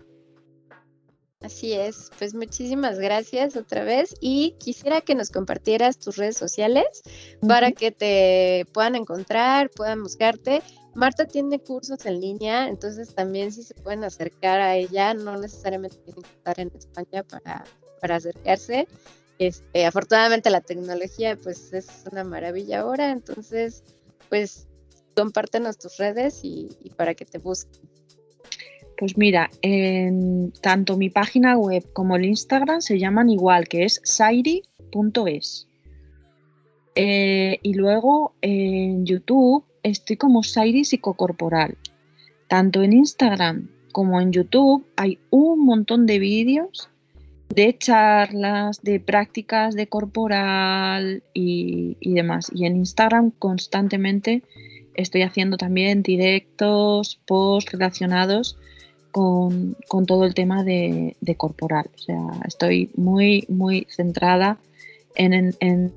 Speaker 2: Así es, pues muchísimas gracias otra vez y quisiera que nos compartieras tus redes sociales para que te puedan encontrar, puedan buscarte Marta tiene cursos en línea, entonces también si se pueden acercar a ella, no necesariamente tienen que estar en España para, para acercarse. Este, afortunadamente la tecnología pues es una maravilla ahora, entonces pues compártenos tus redes y, para que te busquen.
Speaker 3: Pues mira, en tanto mi página web como el Instagram se llaman igual, que es sairi.es. Eh, y luego en YouTube estoy como Sairi Psicocorporal. Tanto en Instagram como en YouTube hay un montón de vídeos de charlas, de prácticas de corporal y, demás. Y en Instagram constantemente estoy haciendo también directos, posts relacionados con, todo el tema de, corporal. O sea, estoy muy, muy centrada en,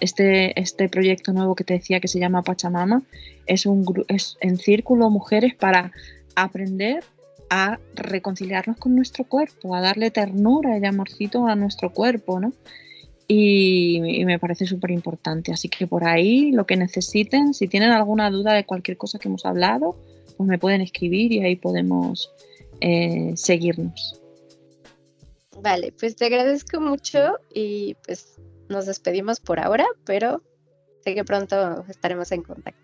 Speaker 3: este, este proyecto nuevo que te decía que se llama Pachamama es, un, es en círculo mujeres para aprender a reconciliarnos con nuestro cuerpo, a darle ternura y amorcito a nuestro cuerpo, ¿no? Y, me parece súper importante. Así que por ahí lo que necesiten, si tienen alguna duda de cualquier cosa que hemos hablado, pues me pueden escribir y ahí podemos eh, seguirnos.
Speaker 2: Vale, pues te agradezco mucho y pues nos despedimos por ahora, pero sé que pronto estaremos en contacto.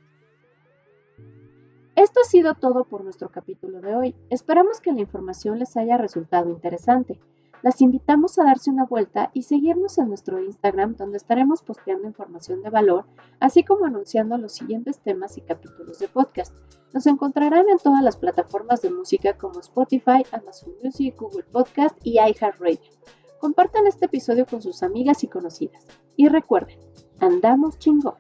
Speaker 1: Esto ha sido todo por nuestro capítulo de hoy. Esperamos que la información les haya resultado interesante. Las invitamos a darse una vuelta y seguirnos en nuestro Instagram donde estaremos posteando información de valor, así como anunciando los siguientes temas y capítulos de podcast. Nos encontrarán en todas las plataformas de música como Spotify, Amazon Music, Google Podcast y iHeartRadio. Compartan este episodio con sus amigas y conocidas. Y recuerden, andamos chingón.